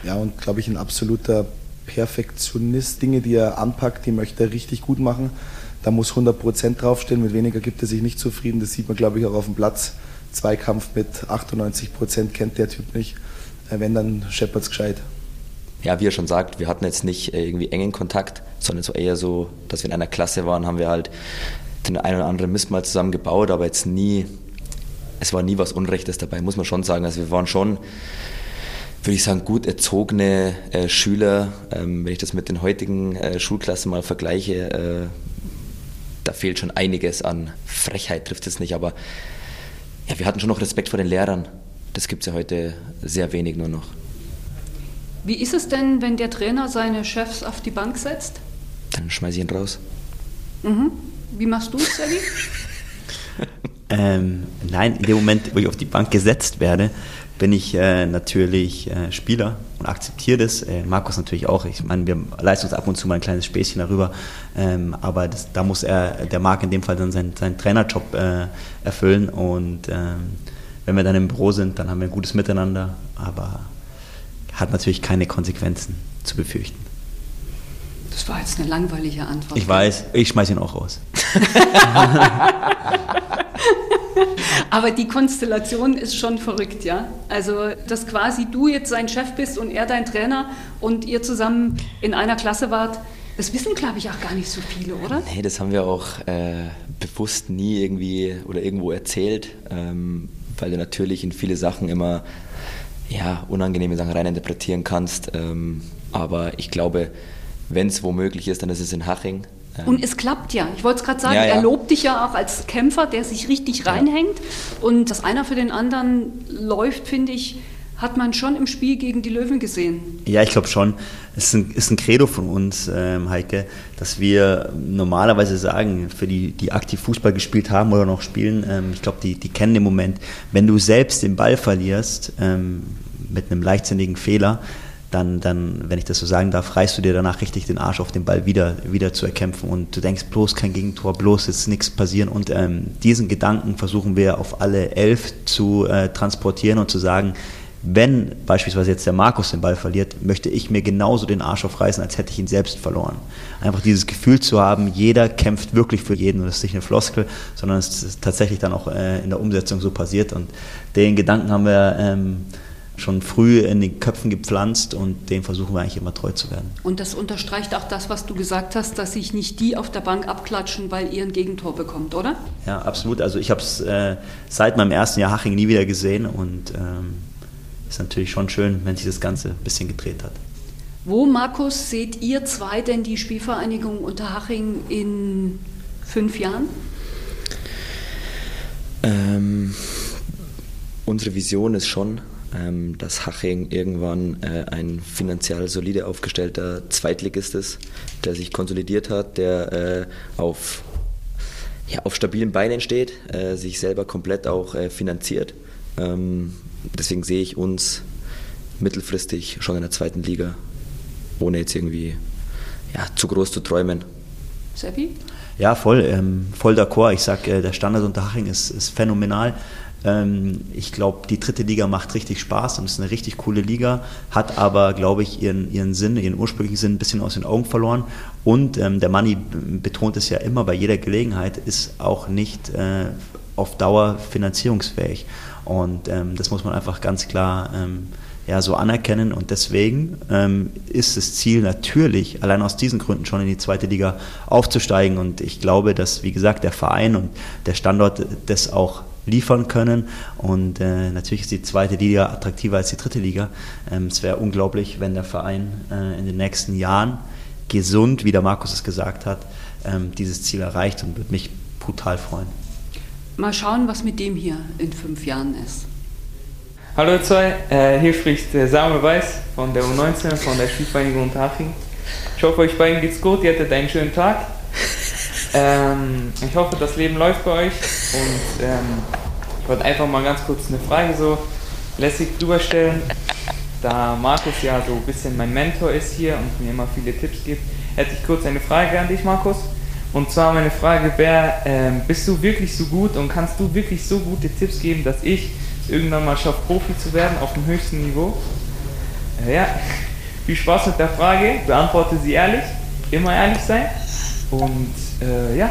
Ja, und glaube ich, ein absoluter Perfektionist. Dinge, die er anpackt, die möchte er richtig gut machen. Da muss 100% draufstehen. Mit weniger gibt er sich nicht zufrieden. Das sieht man, glaube ich, auch auf dem Platz. Zweikampf mit 98% kennt der Typ nicht. Äh, wenn, dann scheppert's gescheit. Ja, wie er schon sagt, wir hatten jetzt nicht äh, irgendwie engen Kontakt, sondern so eher so, dass wir in einer Klasse waren, haben wir halt den einen oder anderen Mist mal zusammen gebaut, aber jetzt nie, es war nie was Unrechtes dabei, muss man schon sagen. Also wir waren schon würde ich sagen, gut erzogene äh, Schüler. Ähm, wenn ich das mit den heutigen äh, Schulklassen mal vergleiche, äh, da fehlt schon einiges an Frechheit, trifft es nicht, aber ja, wir hatten schon noch Respekt vor den Lehrern. Das gibt es ja heute sehr wenig nur noch. Wie ist es denn, wenn der Trainer seine Chefs auf die Bank setzt? Dann schmeiße ich ihn raus. Mhm. Wie machst du es, Sally? ähm, nein, in dem Moment, wo ich auf die Bank gesetzt werde, bin ich äh, natürlich äh, Spieler und akzeptiere das. Äh, Markus natürlich auch. Ich meine, wir leisten uns ab und zu mal ein kleines Späßchen darüber. Ähm, aber das, da muss er, der Marc in dem Fall dann seinen, seinen Trainerjob äh, erfüllen. Und ähm, wenn wir dann im Büro sind, dann haben wir ein gutes Miteinander. Aber hat natürlich keine Konsequenzen zu befürchten. Das war jetzt eine langweilige Antwort. Ich weiß, ich schmeiße ihn auch raus. Aber die Konstellation ist schon verrückt, ja. Also, dass quasi du jetzt sein Chef bist und er dein Trainer und ihr zusammen in einer Klasse wart, das wissen, glaube ich, auch gar nicht so viele, oder? Nee, das haben wir auch äh, bewusst nie irgendwie oder irgendwo erzählt, ähm, weil du natürlich in viele Sachen immer ja, unangenehme Sachen reininterpretieren kannst. Ähm, aber ich glaube, wenn es womöglich ist, dann ist es in Haching. Und es klappt ja. Ich wollte es gerade sagen, ja, ja. er lobt dich ja auch als Kämpfer, der sich richtig reinhängt. Und dass einer für den anderen läuft, finde ich, hat man schon im Spiel gegen die Löwen gesehen. Ja, ich glaube schon. Es ist ein, ist ein Credo von uns, ähm, Heike, dass wir normalerweise sagen, für die, die aktiv Fußball gespielt haben oder noch spielen, ähm, ich glaube, die, die kennen den Moment, wenn du selbst den Ball verlierst ähm, mit einem leichtsinnigen Fehler, dann, dann, wenn ich das so sagen darf, reißt du dir danach richtig den Arsch auf den Ball wieder, wieder zu erkämpfen. Und du denkst bloß kein Gegentor, bloß ist nichts passieren. Und ähm, diesen Gedanken versuchen wir auf alle elf zu äh, transportieren und zu sagen, wenn beispielsweise jetzt der Markus den Ball verliert, möchte ich mir genauso den Arsch aufreißen, als hätte ich ihn selbst verloren. Einfach dieses Gefühl zu haben, jeder kämpft wirklich für jeden und das ist nicht eine Floskel, sondern es ist tatsächlich dann auch äh, in der Umsetzung so passiert. Und den Gedanken haben wir ähm, schon früh in den Köpfen gepflanzt und dem versuchen wir eigentlich immer treu zu werden. Und das unterstreicht auch das, was du gesagt hast, dass sich nicht die auf der Bank abklatschen, weil ihr ein Gegentor bekommt, oder? Ja, absolut. Also ich habe es äh, seit meinem ersten Jahr Haching nie wieder gesehen und ähm, ist natürlich schon schön, wenn sich das Ganze ein bisschen gedreht hat. Wo, Markus, seht ihr zwei denn die Spielvereinigung Unterhaching in fünf Jahren? Ähm, unsere Vision ist schon, ähm, dass Haching irgendwann äh, ein finanziell solide aufgestellter Zweitligist ist, der sich konsolidiert hat, der äh, auf, ja, auf stabilen Beinen steht, äh, sich selber komplett auch äh, finanziert. Ähm, deswegen sehe ich uns mittelfristig schon in der zweiten Liga, ohne jetzt irgendwie ja, zu groß zu träumen. Seppi? Ja, voll, ähm, voll d'accord. Ich sage, äh, der Standard unter Haching ist, ist phänomenal. Ähm, ich glaube, die dritte Liga macht richtig Spaß und ist eine richtig coole Liga, hat aber, glaube ich, ihren, ihren Sinn, ihren ursprünglichen Sinn ein bisschen aus den Augen verloren. Und ähm, der Manni betont es ja immer bei jeder Gelegenheit, ist auch nicht äh, auf Dauer finanzierungsfähig. Und ähm, das muss man einfach ganz klar ähm, ja, so anerkennen. Und deswegen ähm, ist das Ziel natürlich, allein aus diesen Gründen schon in die zweite Liga aufzusteigen. Und ich glaube, dass, wie gesagt, der Verein und der Standort das auch liefern können. Und äh, natürlich ist die zweite Liga attraktiver als die dritte Liga. Ähm, es wäre unglaublich, wenn der Verein äh, in den nächsten Jahren gesund, wie der Markus es gesagt hat, ähm, dieses Ziel erreicht und würde mich brutal freuen. Mal schauen, was mit dem hier in fünf Jahren ist. Hallo ihr zwei, äh, hier spricht äh, Samuel Weiß von der U19 von der Spielvereinigung Unterhaching. Ich hoffe, euch beiden geht's gut, ihr hattet einen schönen Tag. Ähm, ich hoffe, das Leben läuft bei euch und ähm, wollte einfach mal ganz kurz eine Frage so lässig drüber stellen. Da Markus ja so ein bisschen mein Mentor ist hier und mir immer viele Tipps gibt, hätte ich kurz eine Frage an dich, Markus. Und zwar meine Frage wäre, ähm, bist du wirklich so gut und kannst du wirklich so gute Tipps geben, dass ich irgendwann mal schaffe, Profi zu werden auf dem höchsten Niveau? Äh, ja, viel Spaß mit der Frage, beantworte sie ehrlich, immer ehrlich sein und äh, ja,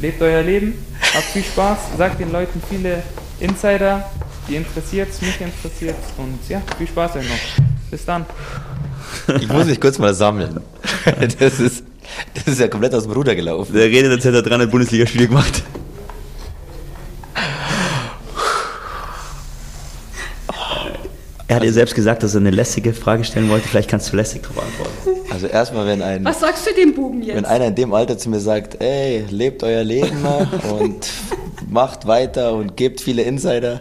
lebt euer Leben, habt viel Spaß, sagt den Leuten viele Insider, die interessiert mich interessiert und ja, viel Spaß euch noch. Bis dann. Ich muss mich kurz mal sammeln. Das ist, das ist ja komplett aus dem Ruder gelaufen. Der redet, als hätte er 300 Bundesligaspiele gemacht. Er hat ja selbst gesagt, dass er eine lässige Frage stellen wollte. Vielleicht kannst du lässig darauf antworten. Also erstmal, wenn ein... Was sagst du dem Buben jetzt? Wenn einer in dem Alter zu mir sagt, ey, lebt euer Leben mal und macht weiter und gebt viele Insider.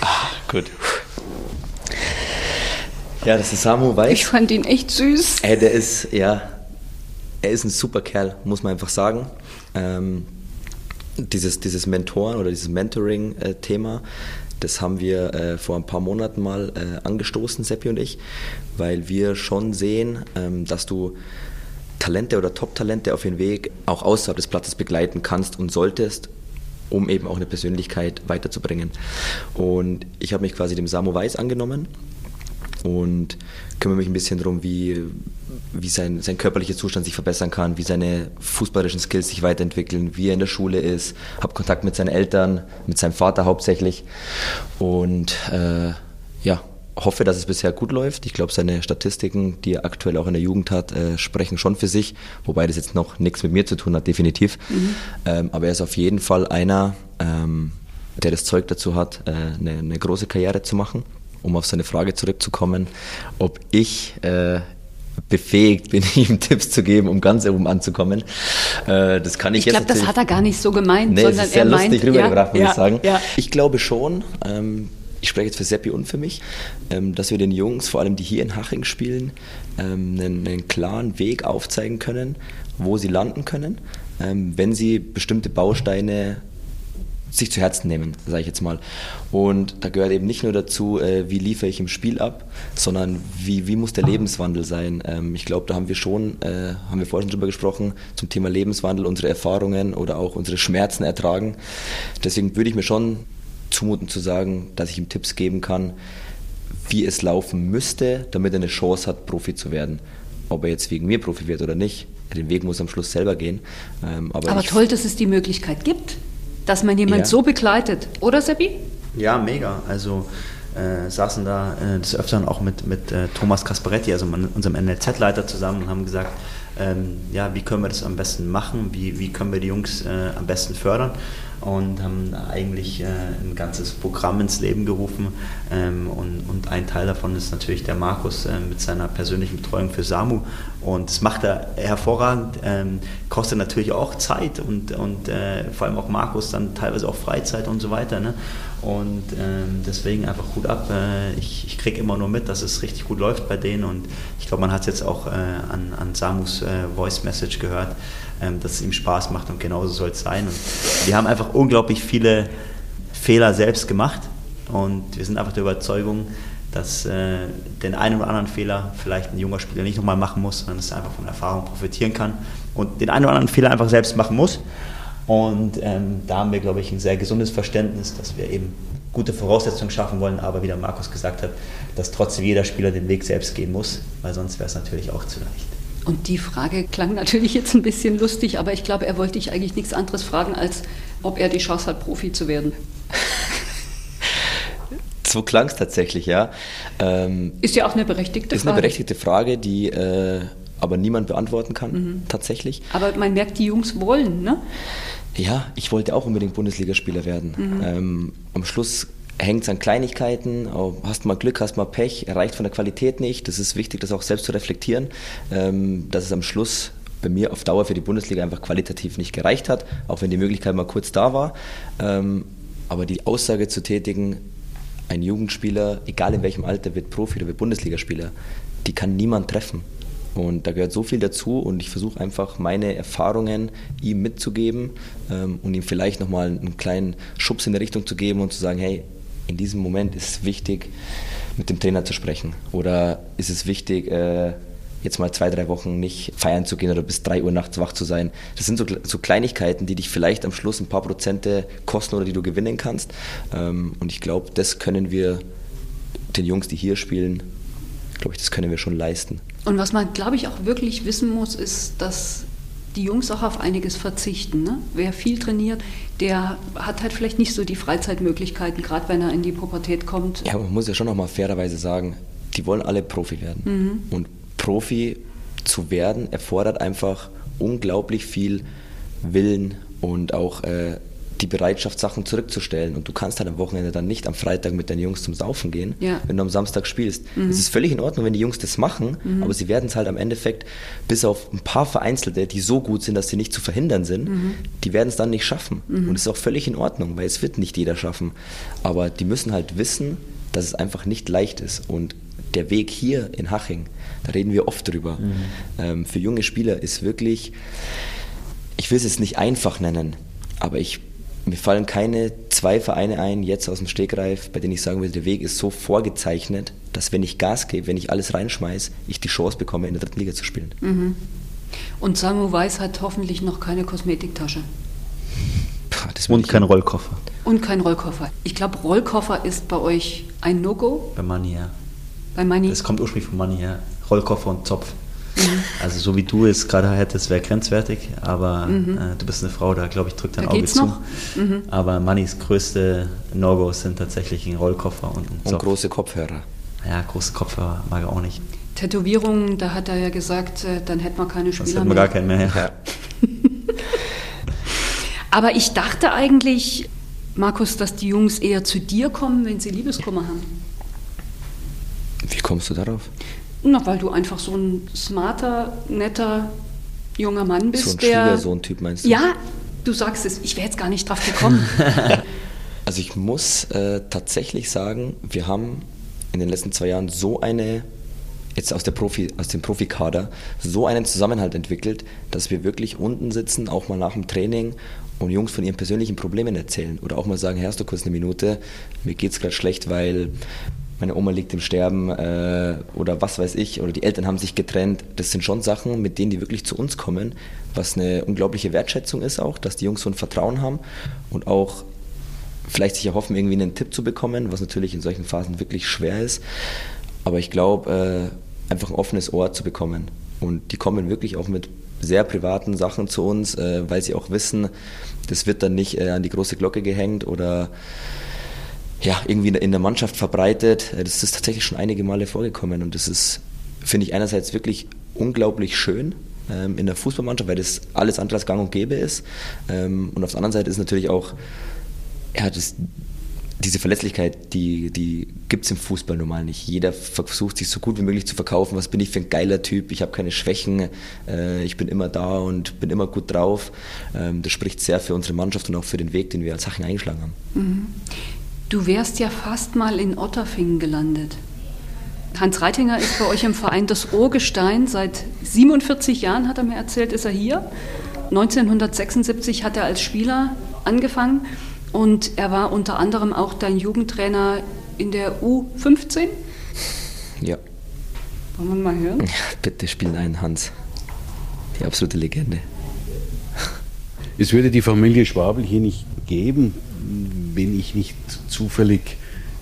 ah, gut. Ja, das ist Samu Weiß. Ich fand ihn echt süß. Ey, der ist, ja, er ist ein super Kerl, muss man einfach sagen. Ähm, dieses, dieses Mentoren oder dieses Mentoring-Thema, das haben wir äh, vor ein paar Monaten mal äh, angestoßen, Seppi und ich, weil wir schon sehen, ähm, dass du Talente oder Top-Talente auf den Weg auch außerhalb des Platzes begleiten kannst und solltest, um eben auch eine Persönlichkeit weiterzubringen. Und ich habe mich quasi dem Samu Weiß angenommen und kümmere mich ein bisschen darum, wie, wie sein, sein körperlicher Zustand sich verbessern kann, wie seine fußballerischen Skills sich weiterentwickeln, wie er in der Schule ist, habe Kontakt mit seinen Eltern, mit seinem Vater hauptsächlich und äh, ja, hoffe, dass es bisher gut läuft. Ich glaube, seine Statistiken, die er aktuell auch in der Jugend hat, äh, sprechen schon für sich, wobei das jetzt noch nichts mit mir zu tun hat, definitiv. Mhm. Ähm, aber er ist auf jeden Fall einer, ähm, der das Zeug dazu hat, äh, eine, eine große Karriere zu machen um auf seine Frage zurückzukommen, ob ich äh, befähigt bin, ihm Tipps zu geben, um ganz oben anzukommen. Äh, das kann ich, Ich jetzt glaube, das hat er gar nicht so gemeint, Nee, sondern es ist sehr er lustig meint, rübergebracht, muss ja, ich sagen. Ja. Ich glaube schon, ähm, ich spreche jetzt für Seppi und für mich, ähm, dass wir den Jungs, vor allem die hier in Haching spielen, ähm, einen, einen klaren Weg aufzeigen können, wo sie landen können, ähm, wenn sie bestimmte Bausteine sich zu Herzen nehmen, sage ich jetzt mal. Und da gehört eben nicht nur dazu, äh, wie liefere ich im Spiel ab, sondern wie, wie muss der Lebenswandel sein. Ähm, ich glaube, da haben wir schon, äh, haben wir vorhin schon drüber gesprochen, zum Thema Lebenswandel, unsere Erfahrungen oder auch unsere Schmerzen ertragen. Deswegen würde ich mir schon zumuten zu sagen, dass ich ihm Tipps geben kann, wie es laufen müsste, damit er eine Chance hat, Profi zu werden. Ob er jetzt wegen mir Profi wird oder nicht, den Weg muss er am Schluss selber gehen. Ähm, aber Aber toll, dass es die Möglichkeit gibt, dass man jemand Ja. so begleitet. Oder, Seppi? Ja, mega. Also äh, saßen da äh, des Öfteren auch mit, mit äh, Thomas Kasparetti, also man, unserem NLZ-Leiter zusammen und haben gesagt, ähm, ja, wie können wir das am besten machen, wie, wie können wir die Jungs äh, am besten fördern und haben eigentlich äh, ein ganzes Programm ins Leben gerufen ähm, und, und ein Teil davon ist natürlich der Markus äh, mit seiner persönlichen Betreuung für Samu und das macht er hervorragend, ähm, kostet natürlich auch Zeit und, und äh, vor allem auch Markus dann teilweise auch Freizeit und so weiter. Ne? Und ähm, deswegen einfach Hut ab. Äh, ich ich kriege immer nur mit, dass es richtig gut läuft bei denen und ich glaube, man hat es jetzt auch äh, an, an Samus äh, Voice Message gehört, ähm, dass es ihm Spaß macht und genauso soll es sein. Und wir haben einfach unglaublich viele Fehler selbst gemacht und wir sind einfach der Überzeugung, dass äh, den einen oder anderen Fehler vielleicht ein junger Spieler nicht nochmal machen muss, sondern dass er einfach von Erfahrung profitieren kann und den einen oder anderen Fehler einfach selbst machen muss. Und ähm, da haben wir, glaube ich, ein sehr gesundes Verständnis, dass wir eben gute Voraussetzungen schaffen wollen, aber wie der Markus gesagt hat, dass trotzdem jeder Spieler den Weg selbst gehen muss, weil sonst wäre es natürlich auch zu leicht. Und die Frage klang natürlich jetzt ein bisschen lustig, aber ich glaube, er wollte dich eigentlich nichts anderes fragen, als ob er die Chance hat, Profi zu werden. so klang es tatsächlich, ja. Ähm, Ist ja auch eine berechtigte ist Frage. eine berechtigte Frage, die äh, aber niemand beantworten kann, Mhm. tatsächlich. Aber man merkt, die Jungs wollen, ne? Ja, ich wollte auch unbedingt Bundesligaspieler werden. Mhm. Ähm, am Schluss hängt es an Kleinigkeiten. Oh, Hast mal Glück, hast mal Pech, reicht von der Qualität nicht. Das ist wichtig, das auch selbst zu reflektieren, ähm, dass es am Schluss bei mir auf Dauer für die Bundesliga einfach qualitativ nicht gereicht hat, auch wenn die Möglichkeit mal kurz da war. Ähm, aber die Aussage zu tätigen, ein Jugendspieler, egal in welchem Alter, wird Profi oder wird Bundesligaspieler, die kann niemand treffen. Und da gehört so viel dazu und ich versuche einfach meine Erfahrungen ihm mitzugeben ähm, und ihm vielleicht nochmal einen kleinen Schubs in der Richtung zu geben und zu sagen, hey, in diesem Moment ist es wichtig, mit dem Trainer zu sprechen. Oder ist es wichtig, äh, jetzt mal zwei, drei Wochen nicht feiern zu gehen oder bis drei Uhr nachts wach zu sein. Das sind so, Kleinigkeiten, die dich vielleicht am Schluss ein paar Prozente kosten oder die du gewinnen kannst. Ähm, und ich glaube, das können wir den Jungs, die hier spielen, glaube ich, das können wir schon leisten. Und was man, glaube ich, auch wirklich wissen muss, ist, dass die Jungs auch auf einiges verzichten. Ne? Wer viel trainiert, der hat halt vielleicht nicht so die Freizeitmöglichkeiten, gerade wenn er in die Pubertät kommt. Ja, man muss ja schon nochmal fairerweise sagen, die wollen alle Profi werden. Mhm. Und Profi zu werden erfordert einfach unglaublich viel Willen und auch äh, die Bereitschaft, Sachen zurückzustellen. Und du kannst halt am Wochenende dann nicht am Freitag mit deinen Jungs zum Saufen gehen, Ja. wenn du am Samstag spielst. Es Mhm. ist völlig in Ordnung, wenn die Jungs das machen, Mhm. aber sie werden es halt am Endeffekt, bis auf ein paar Vereinzelte, die so gut sind, dass sie nicht zu verhindern sind, Mhm. die werden es dann nicht schaffen. Mhm. Und es ist auch völlig in Ordnung, weil es wird nicht jeder schaffen. Aber die müssen halt wissen, dass es einfach nicht leicht ist. Und der Weg hier in Haching, da reden wir oft drüber, Mhm. ähm, für junge Spieler ist wirklich, ich will es jetzt nicht einfach nennen, aber ich, mir fallen keine zwei Vereine ein, jetzt aus dem Stegreif, bei denen ich sagen will, der Weg ist so vorgezeichnet, dass wenn ich Gas gebe, wenn ich alles reinschmeiße, ich die Chance bekomme, in der dritten Liga zu spielen. Mhm. Und Samu Weiß hat hoffentlich noch keine Kosmetiktasche Und kein Rollkoffer. und kein Rollkoffer. Ich glaube, Rollkoffer ist bei euch ein No-Go. Bei Money her. Bei Money. Das kommt ursprünglich von Money her. Rollkoffer und Zopf. Mhm. Also so wie du es gerade hättest, wäre grenzwertig, aber Mhm. äh, du bist eine Frau, da glaube ich drückt dein Da Auge geht's zu. noch. Mhm. Aber Mannys größte No-Gos sind tatsächlich ein Rollkoffer und ein Und Zopf. große Kopfhörer. Ja, große Kopfhörer mag er auch nicht. Tätowierungen, da hat er ja gesagt, äh, dann hätten wir keine Sonst Spieler hätten wir gar keinen mehr. Ja. Aber ich dachte eigentlich, Markus, dass die Jungs eher zu dir kommen, wenn sie Liebeskummer haben. Wie kommst du darauf? Na, weil du einfach so ein smarter, netter, junger Mann bist. So ein Schwiegersohn-Typ meinst du? Ja, du sagst es. Ich wäre jetzt gar nicht drauf gekommen. Also ich muss äh, tatsächlich sagen, wir haben in den letzten zwei Jahren so eine, jetzt aus, der Profi, aus dem Profikader, so einen Zusammenhalt entwickelt, dass wir wirklich unten sitzen, auch mal nach dem Training und Jungs von ihren persönlichen Problemen erzählen. Oder auch mal sagen, Herr, hast du kurz eine Minute, mir geht's gerade schlecht, weil meine Oma liegt im Sterben äh, oder was weiß ich, oder die Eltern haben sich getrennt. Das sind schon Sachen, mit denen die wirklich zu uns kommen, was eine unglaubliche Wertschätzung ist auch, dass die Jungs so ein Vertrauen haben und auch vielleicht sich erhoffen, irgendwie einen Tipp zu bekommen, was natürlich in solchen Phasen wirklich schwer ist. Aber ich glaube, äh, einfach ein offenes Ohr zu bekommen. Und die kommen wirklich auch mit sehr privaten Sachen zu uns, äh, weil sie auch wissen, das wird dann nicht äh, an die große Glocke gehängt oder ja, irgendwie in der Mannschaft verbreitet. Äh, das ist tatsächlich schon einige Male vorgekommen und das ist, finde ich, einerseits wirklich unglaublich schön ähm, in der Fußballmannschaft, weil das alles andere als gang und gäbe ist. Ähm, und auf der anderen Seite ist natürlich auch, ja, das, diese Verletzlichkeit, die, die gibt es im Fußball normal nicht. Jeder versucht sich so gut wie möglich zu verkaufen. Was bin ich für ein geiler Typ? Ich habe keine Schwächen. Äh, ich bin immer da und bin immer gut drauf. Ähm, das spricht sehr für unsere Mannschaft und auch für den Weg, den wir als Haching eingeschlagen haben. Mhm. Du wärst ja fast mal in Otterfingen gelandet. Hans Reitinger ist bei euch im Verein das Urgestein. Seit 47 Jahren, hat er mir erzählt, ist er hier. 1976 hat er als Spieler angefangen und er war unter anderem auch dein Jugendtrainer in der U15. Ja. Wollen wir mal hören? Ja, bitte spielen einen Hans. Die absolute Legende. Es würde die Familie Schwabel hier nicht geben, wenn ich nicht zufällig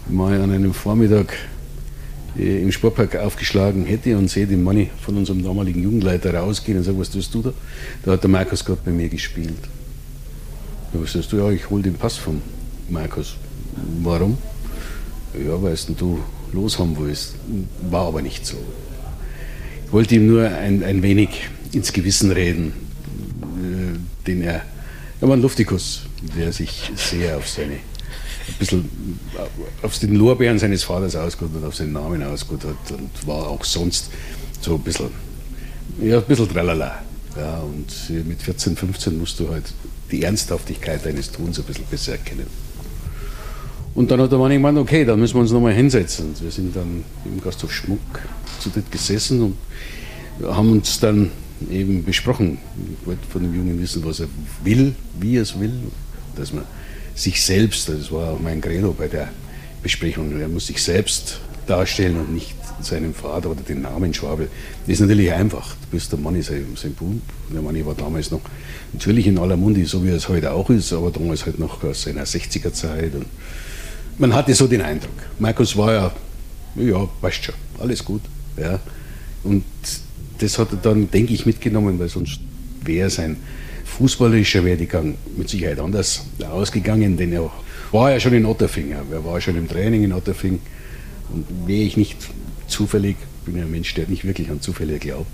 mal an einem Vormittag äh, im Sportpark aufgeschlagen hätte und sehe den Mann von unserem damaligen Jugendleiter rausgehen und sage, was tust du da? Da hat der Markus gerade bei mir gespielt. Was sagst du? Ja, ich hole den Pass von Markus. Warum? Ja, weil du loshaben willst. War aber nicht so. Ich wollte ihm nur ein, ein wenig ins Gewissen reden, äh, den er, er war ein Luftikus, der sich sehr auf seine, ein bisschen auf den Lorbeeren seines Vaters ausgeht und auf seinen Namen ausgeht hat und war auch sonst so ein bisschen, ja, ein bisschen tralala. Ja, und mit 14, 15 musst du halt die Ernsthaftigkeit deines Tuns ein bisschen besser erkennen. Und dann hat der Mann gemeint, okay, dann müssen wir uns nochmal hinsetzen. Und wir sind dann im Gasthof Schmuck zu dritt gesessen und haben uns dann eben besprochen. Ich wollte von dem Jungen wissen, was er will, wie er es will, dass man sich selbst, das war auch mein Credo bei der Besprechung, er muss sich selbst darstellen und nicht seinem Vater oder den Namen Schwabel. Das ist natürlich einfach. Du bist der Manni, sein, sein Bub. Der Manni war damals noch natürlich in aller Munde, so wie es heute auch ist, aber damals halt noch aus seiner 60er Zeit. Und man hatte so den Eindruck. Markus war ja, ja, passt schon, alles gut. Ja. Und das hat er dann, denke ich, mitgenommen, weil sonst wäre sein fußballerischer Werdegang mit Sicherheit anders ausgegangen, denn er war ja schon in Otterfing, er war schon im Training in Otterfing. Und wäre ich nicht zufällig, bin ja ein Mensch, der nicht wirklich an Zufälle glaubt,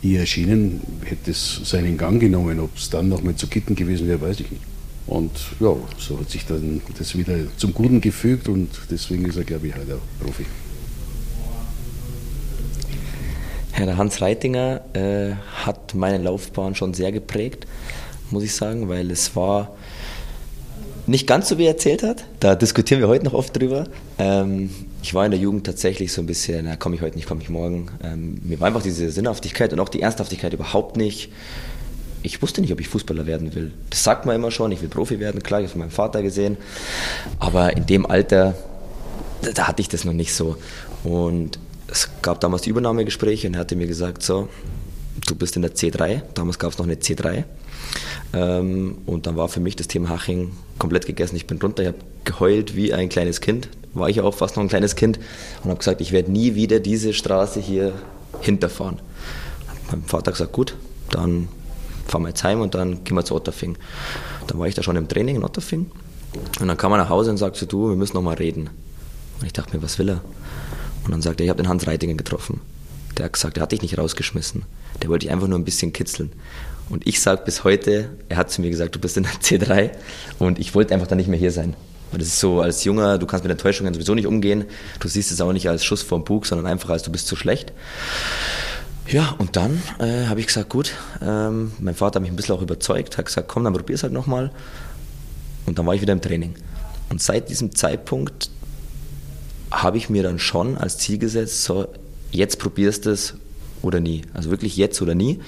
hier erschienen, hätte es seinen Gang genommen. Ob es dann noch mal zu Kitten gewesen wäre, weiß ich nicht. Und ja, so hat sich dann das wieder zum Guten gefügt und deswegen ist er, glaube ich, halt auch Profi. Herr Hans Reitinger äh, hat meine Laufbahn schon sehr geprägt, muss ich sagen, weil es war nicht ganz so, wie er erzählt hat. Da diskutieren wir heute noch oft drüber. Ähm, ich war in der Jugend tatsächlich so ein bisschen, na, komme ich heute nicht, komme ich morgen. Ähm, mir war einfach diese Sinnhaftigkeit und auch die Ernsthaftigkeit überhaupt nicht. Ich wusste nicht, ob ich Fußballer werden will. Das sagt man immer schon, ich will Profi werden, klar, ich habe es von meinem Vater gesehen. Aber in dem Alter, da, da hatte ich das noch nicht so. Und es gab damals die Übernahmegespräche und er hatte mir gesagt, so, du bist in der C3, damals gab es noch eine C3. Ähm, und dann war für mich das Thema Haching komplett gegessen. Ich bin runter, ich habe geheult wie ein kleines Kind, war ich auch fast noch ein kleines Kind und habe gesagt, ich werde nie wieder diese Straße hier hinterfahren. Mein Vater gesagt, gut, dann fahren wir jetzt heim und dann gehen wir zu Otterfing. Dann war ich da schon im Training in Otterfing und dann kam er nach Hause und sagte, du, wir müssen noch mal reden. Und ich dachte mir, was will er? Und dann sagte er, ich habe den Hans Reitinger getroffen. Der hat gesagt, er hat dich nicht rausgeschmissen. Der wollte dich einfach nur ein bisschen kitzeln. Und ich sage bis heute, er hat zu mir gesagt, du bist in der C3 und ich wollte einfach dann nicht mehr hier sein. Weil das ist so, als Junger, du kannst mit Enttäuschungen sowieso nicht umgehen. Du siehst es auch nicht als Schuss vom Bug, sondern einfach als du bist zu schlecht. Ja, und dann äh, habe ich gesagt, gut, ähm, mein Vater hat mich ein bisschen auch überzeugt, hat gesagt, komm, dann probier's halt nochmal. Und dann war ich wieder im Training. Und seit diesem Zeitpunkt habe ich mir dann schon als Ziel gesetzt, so, jetzt probierst du es oder nie. Also wirklich jetzt oder nie.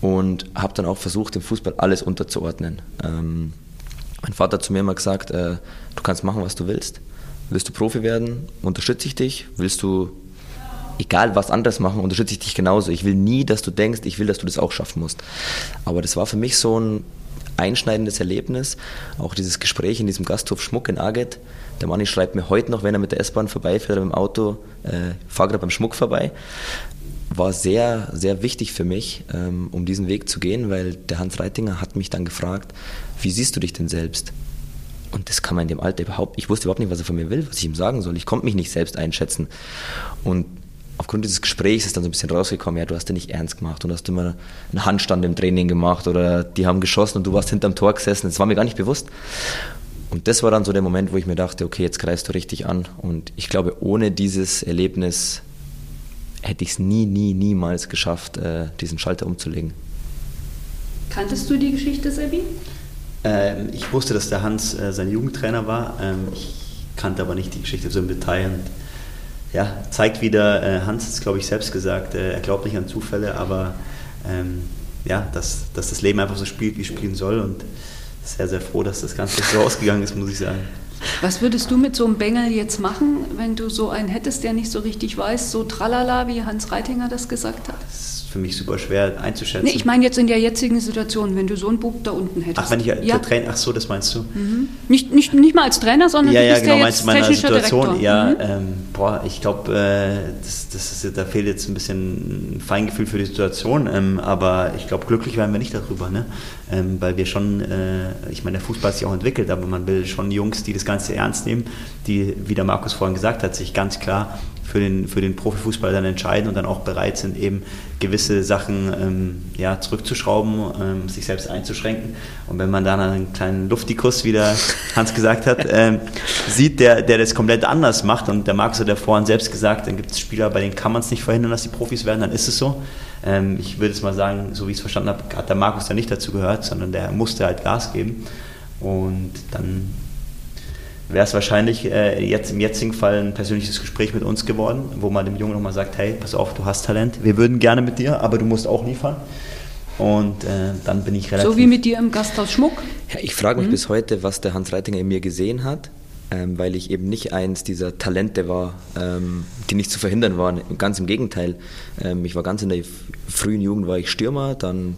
Und habe dann auch versucht, im Fußball alles unterzuordnen. Ähm, mein Vater hat zu mir immer gesagt, äh, du kannst machen, was du willst. Willst du Profi werden, unterstütze ich dich. Willst du egal was anderes machen, unterstütze ich dich genauso. Ich will nie, dass du denkst, ich will, dass du das auch schaffen musst. Aber das war für mich so ein einschneidendes Erlebnis. Auch dieses Gespräch in diesem Gasthof Schmuck in Aget. Der Manni schreibt mir heute noch, wenn er mit der S-Bahn vorbeifährt oder mit dem Auto, äh, fahr gerade beim Schmuck vorbei. War sehr, sehr wichtig für mich, ähm, um diesen Weg zu gehen, weil der Hans Reitinger hat mich dann gefragt, wie siehst du dich denn selbst? Und das kann man in dem Alter überhaupt, ich wusste überhaupt nicht, was er von mir will, was ich ihm sagen soll. Ich konnte mich nicht selbst einschätzen. Und aufgrund dieses Gesprächs ist dann so ein bisschen rausgekommen, ja, du hast ja nicht ernst gemacht und hast immer einen Handstand im Training gemacht oder die haben geschossen und du warst hinterm Tor gesessen. Das war mir gar nicht bewusst. Und das war dann so der Moment, wo ich mir dachte, okay, jetzt greifst du richtig an. Und ich glaube, ohne dieses Erlebnis hätte ich es nie, nie, niemals geschafft, äh, diesen Schalter umzulegen. Kanntest du die Geschichte, Sebi? Ähm, ich wusste, dass der Hans äh, sein Jugendtrainer war. Ähm, ich kannte aber nicht die Geschichte so im Detail. Und ja, zeigt wieder, äh, Hans hat es, glaube ich, selbst gesagt, äh, er glaubt nicht an Zufälle, aber ähm, ja, dass, dass das Leben einfach so spielt, wie es spielen soll. Und sehr, sehr froh, dass das Ganze so ausgegangen ist, muss ich sagen. Was würdest du mit so einem Bengel jetzt machen, wenn du so einen hättest, der nicht so richtig weiß, so tralala, wie Hans Reitinger das gesagt hat? Für mich super schwer einzuschätzen. Nee, ich meine jetzt in der jetzigen Situation, wenn du so einen Bub da unten hättest. Ach, wenn ich ja. Trainer, ach so, das meinst du? Mhm. Nicht, nicht, nicht mal als Trainer, sondern ja, ja, genau, ja meinst du meine technischer Situation? Direktor. Ja, Mhm. ähm, boah, ich glaube, äh, das, das ist, da fehlt jetzt ein bisschen ein Feingefühl für die Situation, ähm, aber ich glaube, glücklich werden wir nicht darüber, ne? Ähm, weil wir schon, äh, ich meine, der Fußball hat sich auch entwickelt, aber man will schon Jungs, die das Ganze ernst nehmen, die, wie der Markus vorhin gesagt hat, sich ganz klar für den, für den Profifußball dann entscheiden und dann auch bereit sind, eben gewisse Sachen ähm, ja, zurückzuschrauben, ähm, sich selbst einzuschränken. Und wenn man dann einen kleinen Luftikus, wie der Hans gesagt hat, ähm, sieht, der, der das komplett anders macht, und der Markus hat ja vorhin selbst gesagt, dann gibt es Spieler, bei denen kann man es nicht verhindern, dass sie Profis werden, dann ist es so. Ähm, ich würde es mal sagen, so wie ich es verstanden habe, hat der Markus da nicht dazu gehört, sondern der musste halt Gas geben. Und dann wäre es wahrscheinlich äh, jetzt im jetzigen Fall ein persönliches Gespräch mit uns geworden, wo man dem Jungen nochmal sagt, hey, pass auf, du hast Talent, wir würden gerne mit dir, aber du musst auch liefern. Und äh, dann bin ich relativ... So wie mit dir im Gasthaus Schmuck. Ja, ich frage mich Mhm. bis heute, was der Hans Reitinger in mir gesehen hat, ähm, weil ich eben nicht eins dieser Talente war, ähm, die nicht zu verhindern waren. Ganz im Gegenteil. Ähm, ich war ganz in der frühen Jugend war ich Stürmer, dann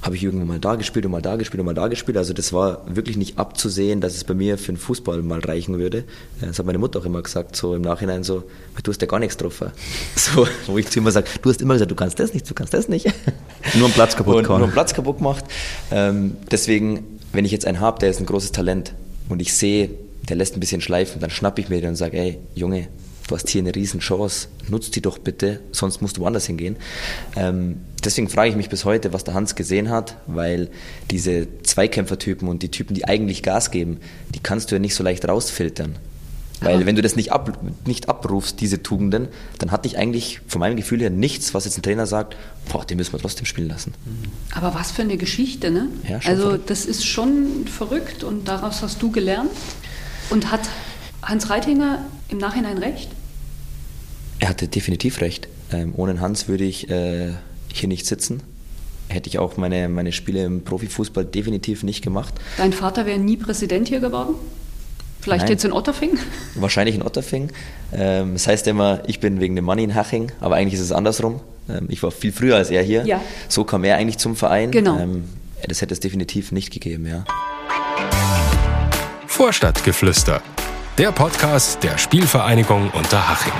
habe ich irgendwann mal da gespielt und mal da gespielt und mal da gespielt. Also das war wirklich nicht abzusehen, dass es bei mir für den Fußball mal reichen würde. Äh, Das hat meine Mutter auch immer gesagt, so im Nachhinein so, du hast ja gar nichts drauf. So, wo ich zu immer sage, du hast immer gesagt, du kannst das nicht, du kannst das nicht. Nur einen Platz kaputt gehauen. Nur einen Platz kaputt gemacht. Deswegen, wenn ich jetzt einen habe, der ist ein großes Talent und ich sehe, der lässt ein bisschen schleifen, dann schnappe ich mir den und sage, ey, Junge, du hast hier eine riesen Chance, nutz die doch bitte, sonst musst du woanders hingehen. Ähm, deswegen frage ich mich bis heute, was der Hans gesehen hat, weil diese Zweikämpfertypen und die Typen, die eigentlich Gas geben, die kannst du ja nicht so leicht rausfiltern. Weil wenn du das nicht, ab, nicht abrufst, diese Tugenden, dann hatte ich eigentlich von meinem Gefühl her nichts, was jetzt ein Trainer sagt, boah, den müssen wir trotzdem spielen lassen. Aber was für eine Geschichte, ne? Ja, also verrückt. das ist schon verrückt und daraus hast du gelernt. Und hat Hans Reitinger im Nachhinein recht? Er hatte definitiv recht. Ähm, ohne Hans würde ich äh, hier nicht sitzen. Hätte ich auch meine, meine Spiele im Profifußball definitiv nicht gemacht. Dein Vater wäre nie Präsident hier geworden? Vielleicht Nein. jetzt in Otterfing? Wahrscheinlich in Otterfing. Ähm, das heißt immer, ich bin wegen dem Money in Haching, aber eigentlich ist es andersrum. Ähm, ich war viel früher als er hier. Ja. So kam er eigentlich zum Verein. Genau. Ähm, das hätte es definitiv nicht gegeben, ja. Vorstadtgeflüster. Der Podcast der Spielvereinigung Unterhaching.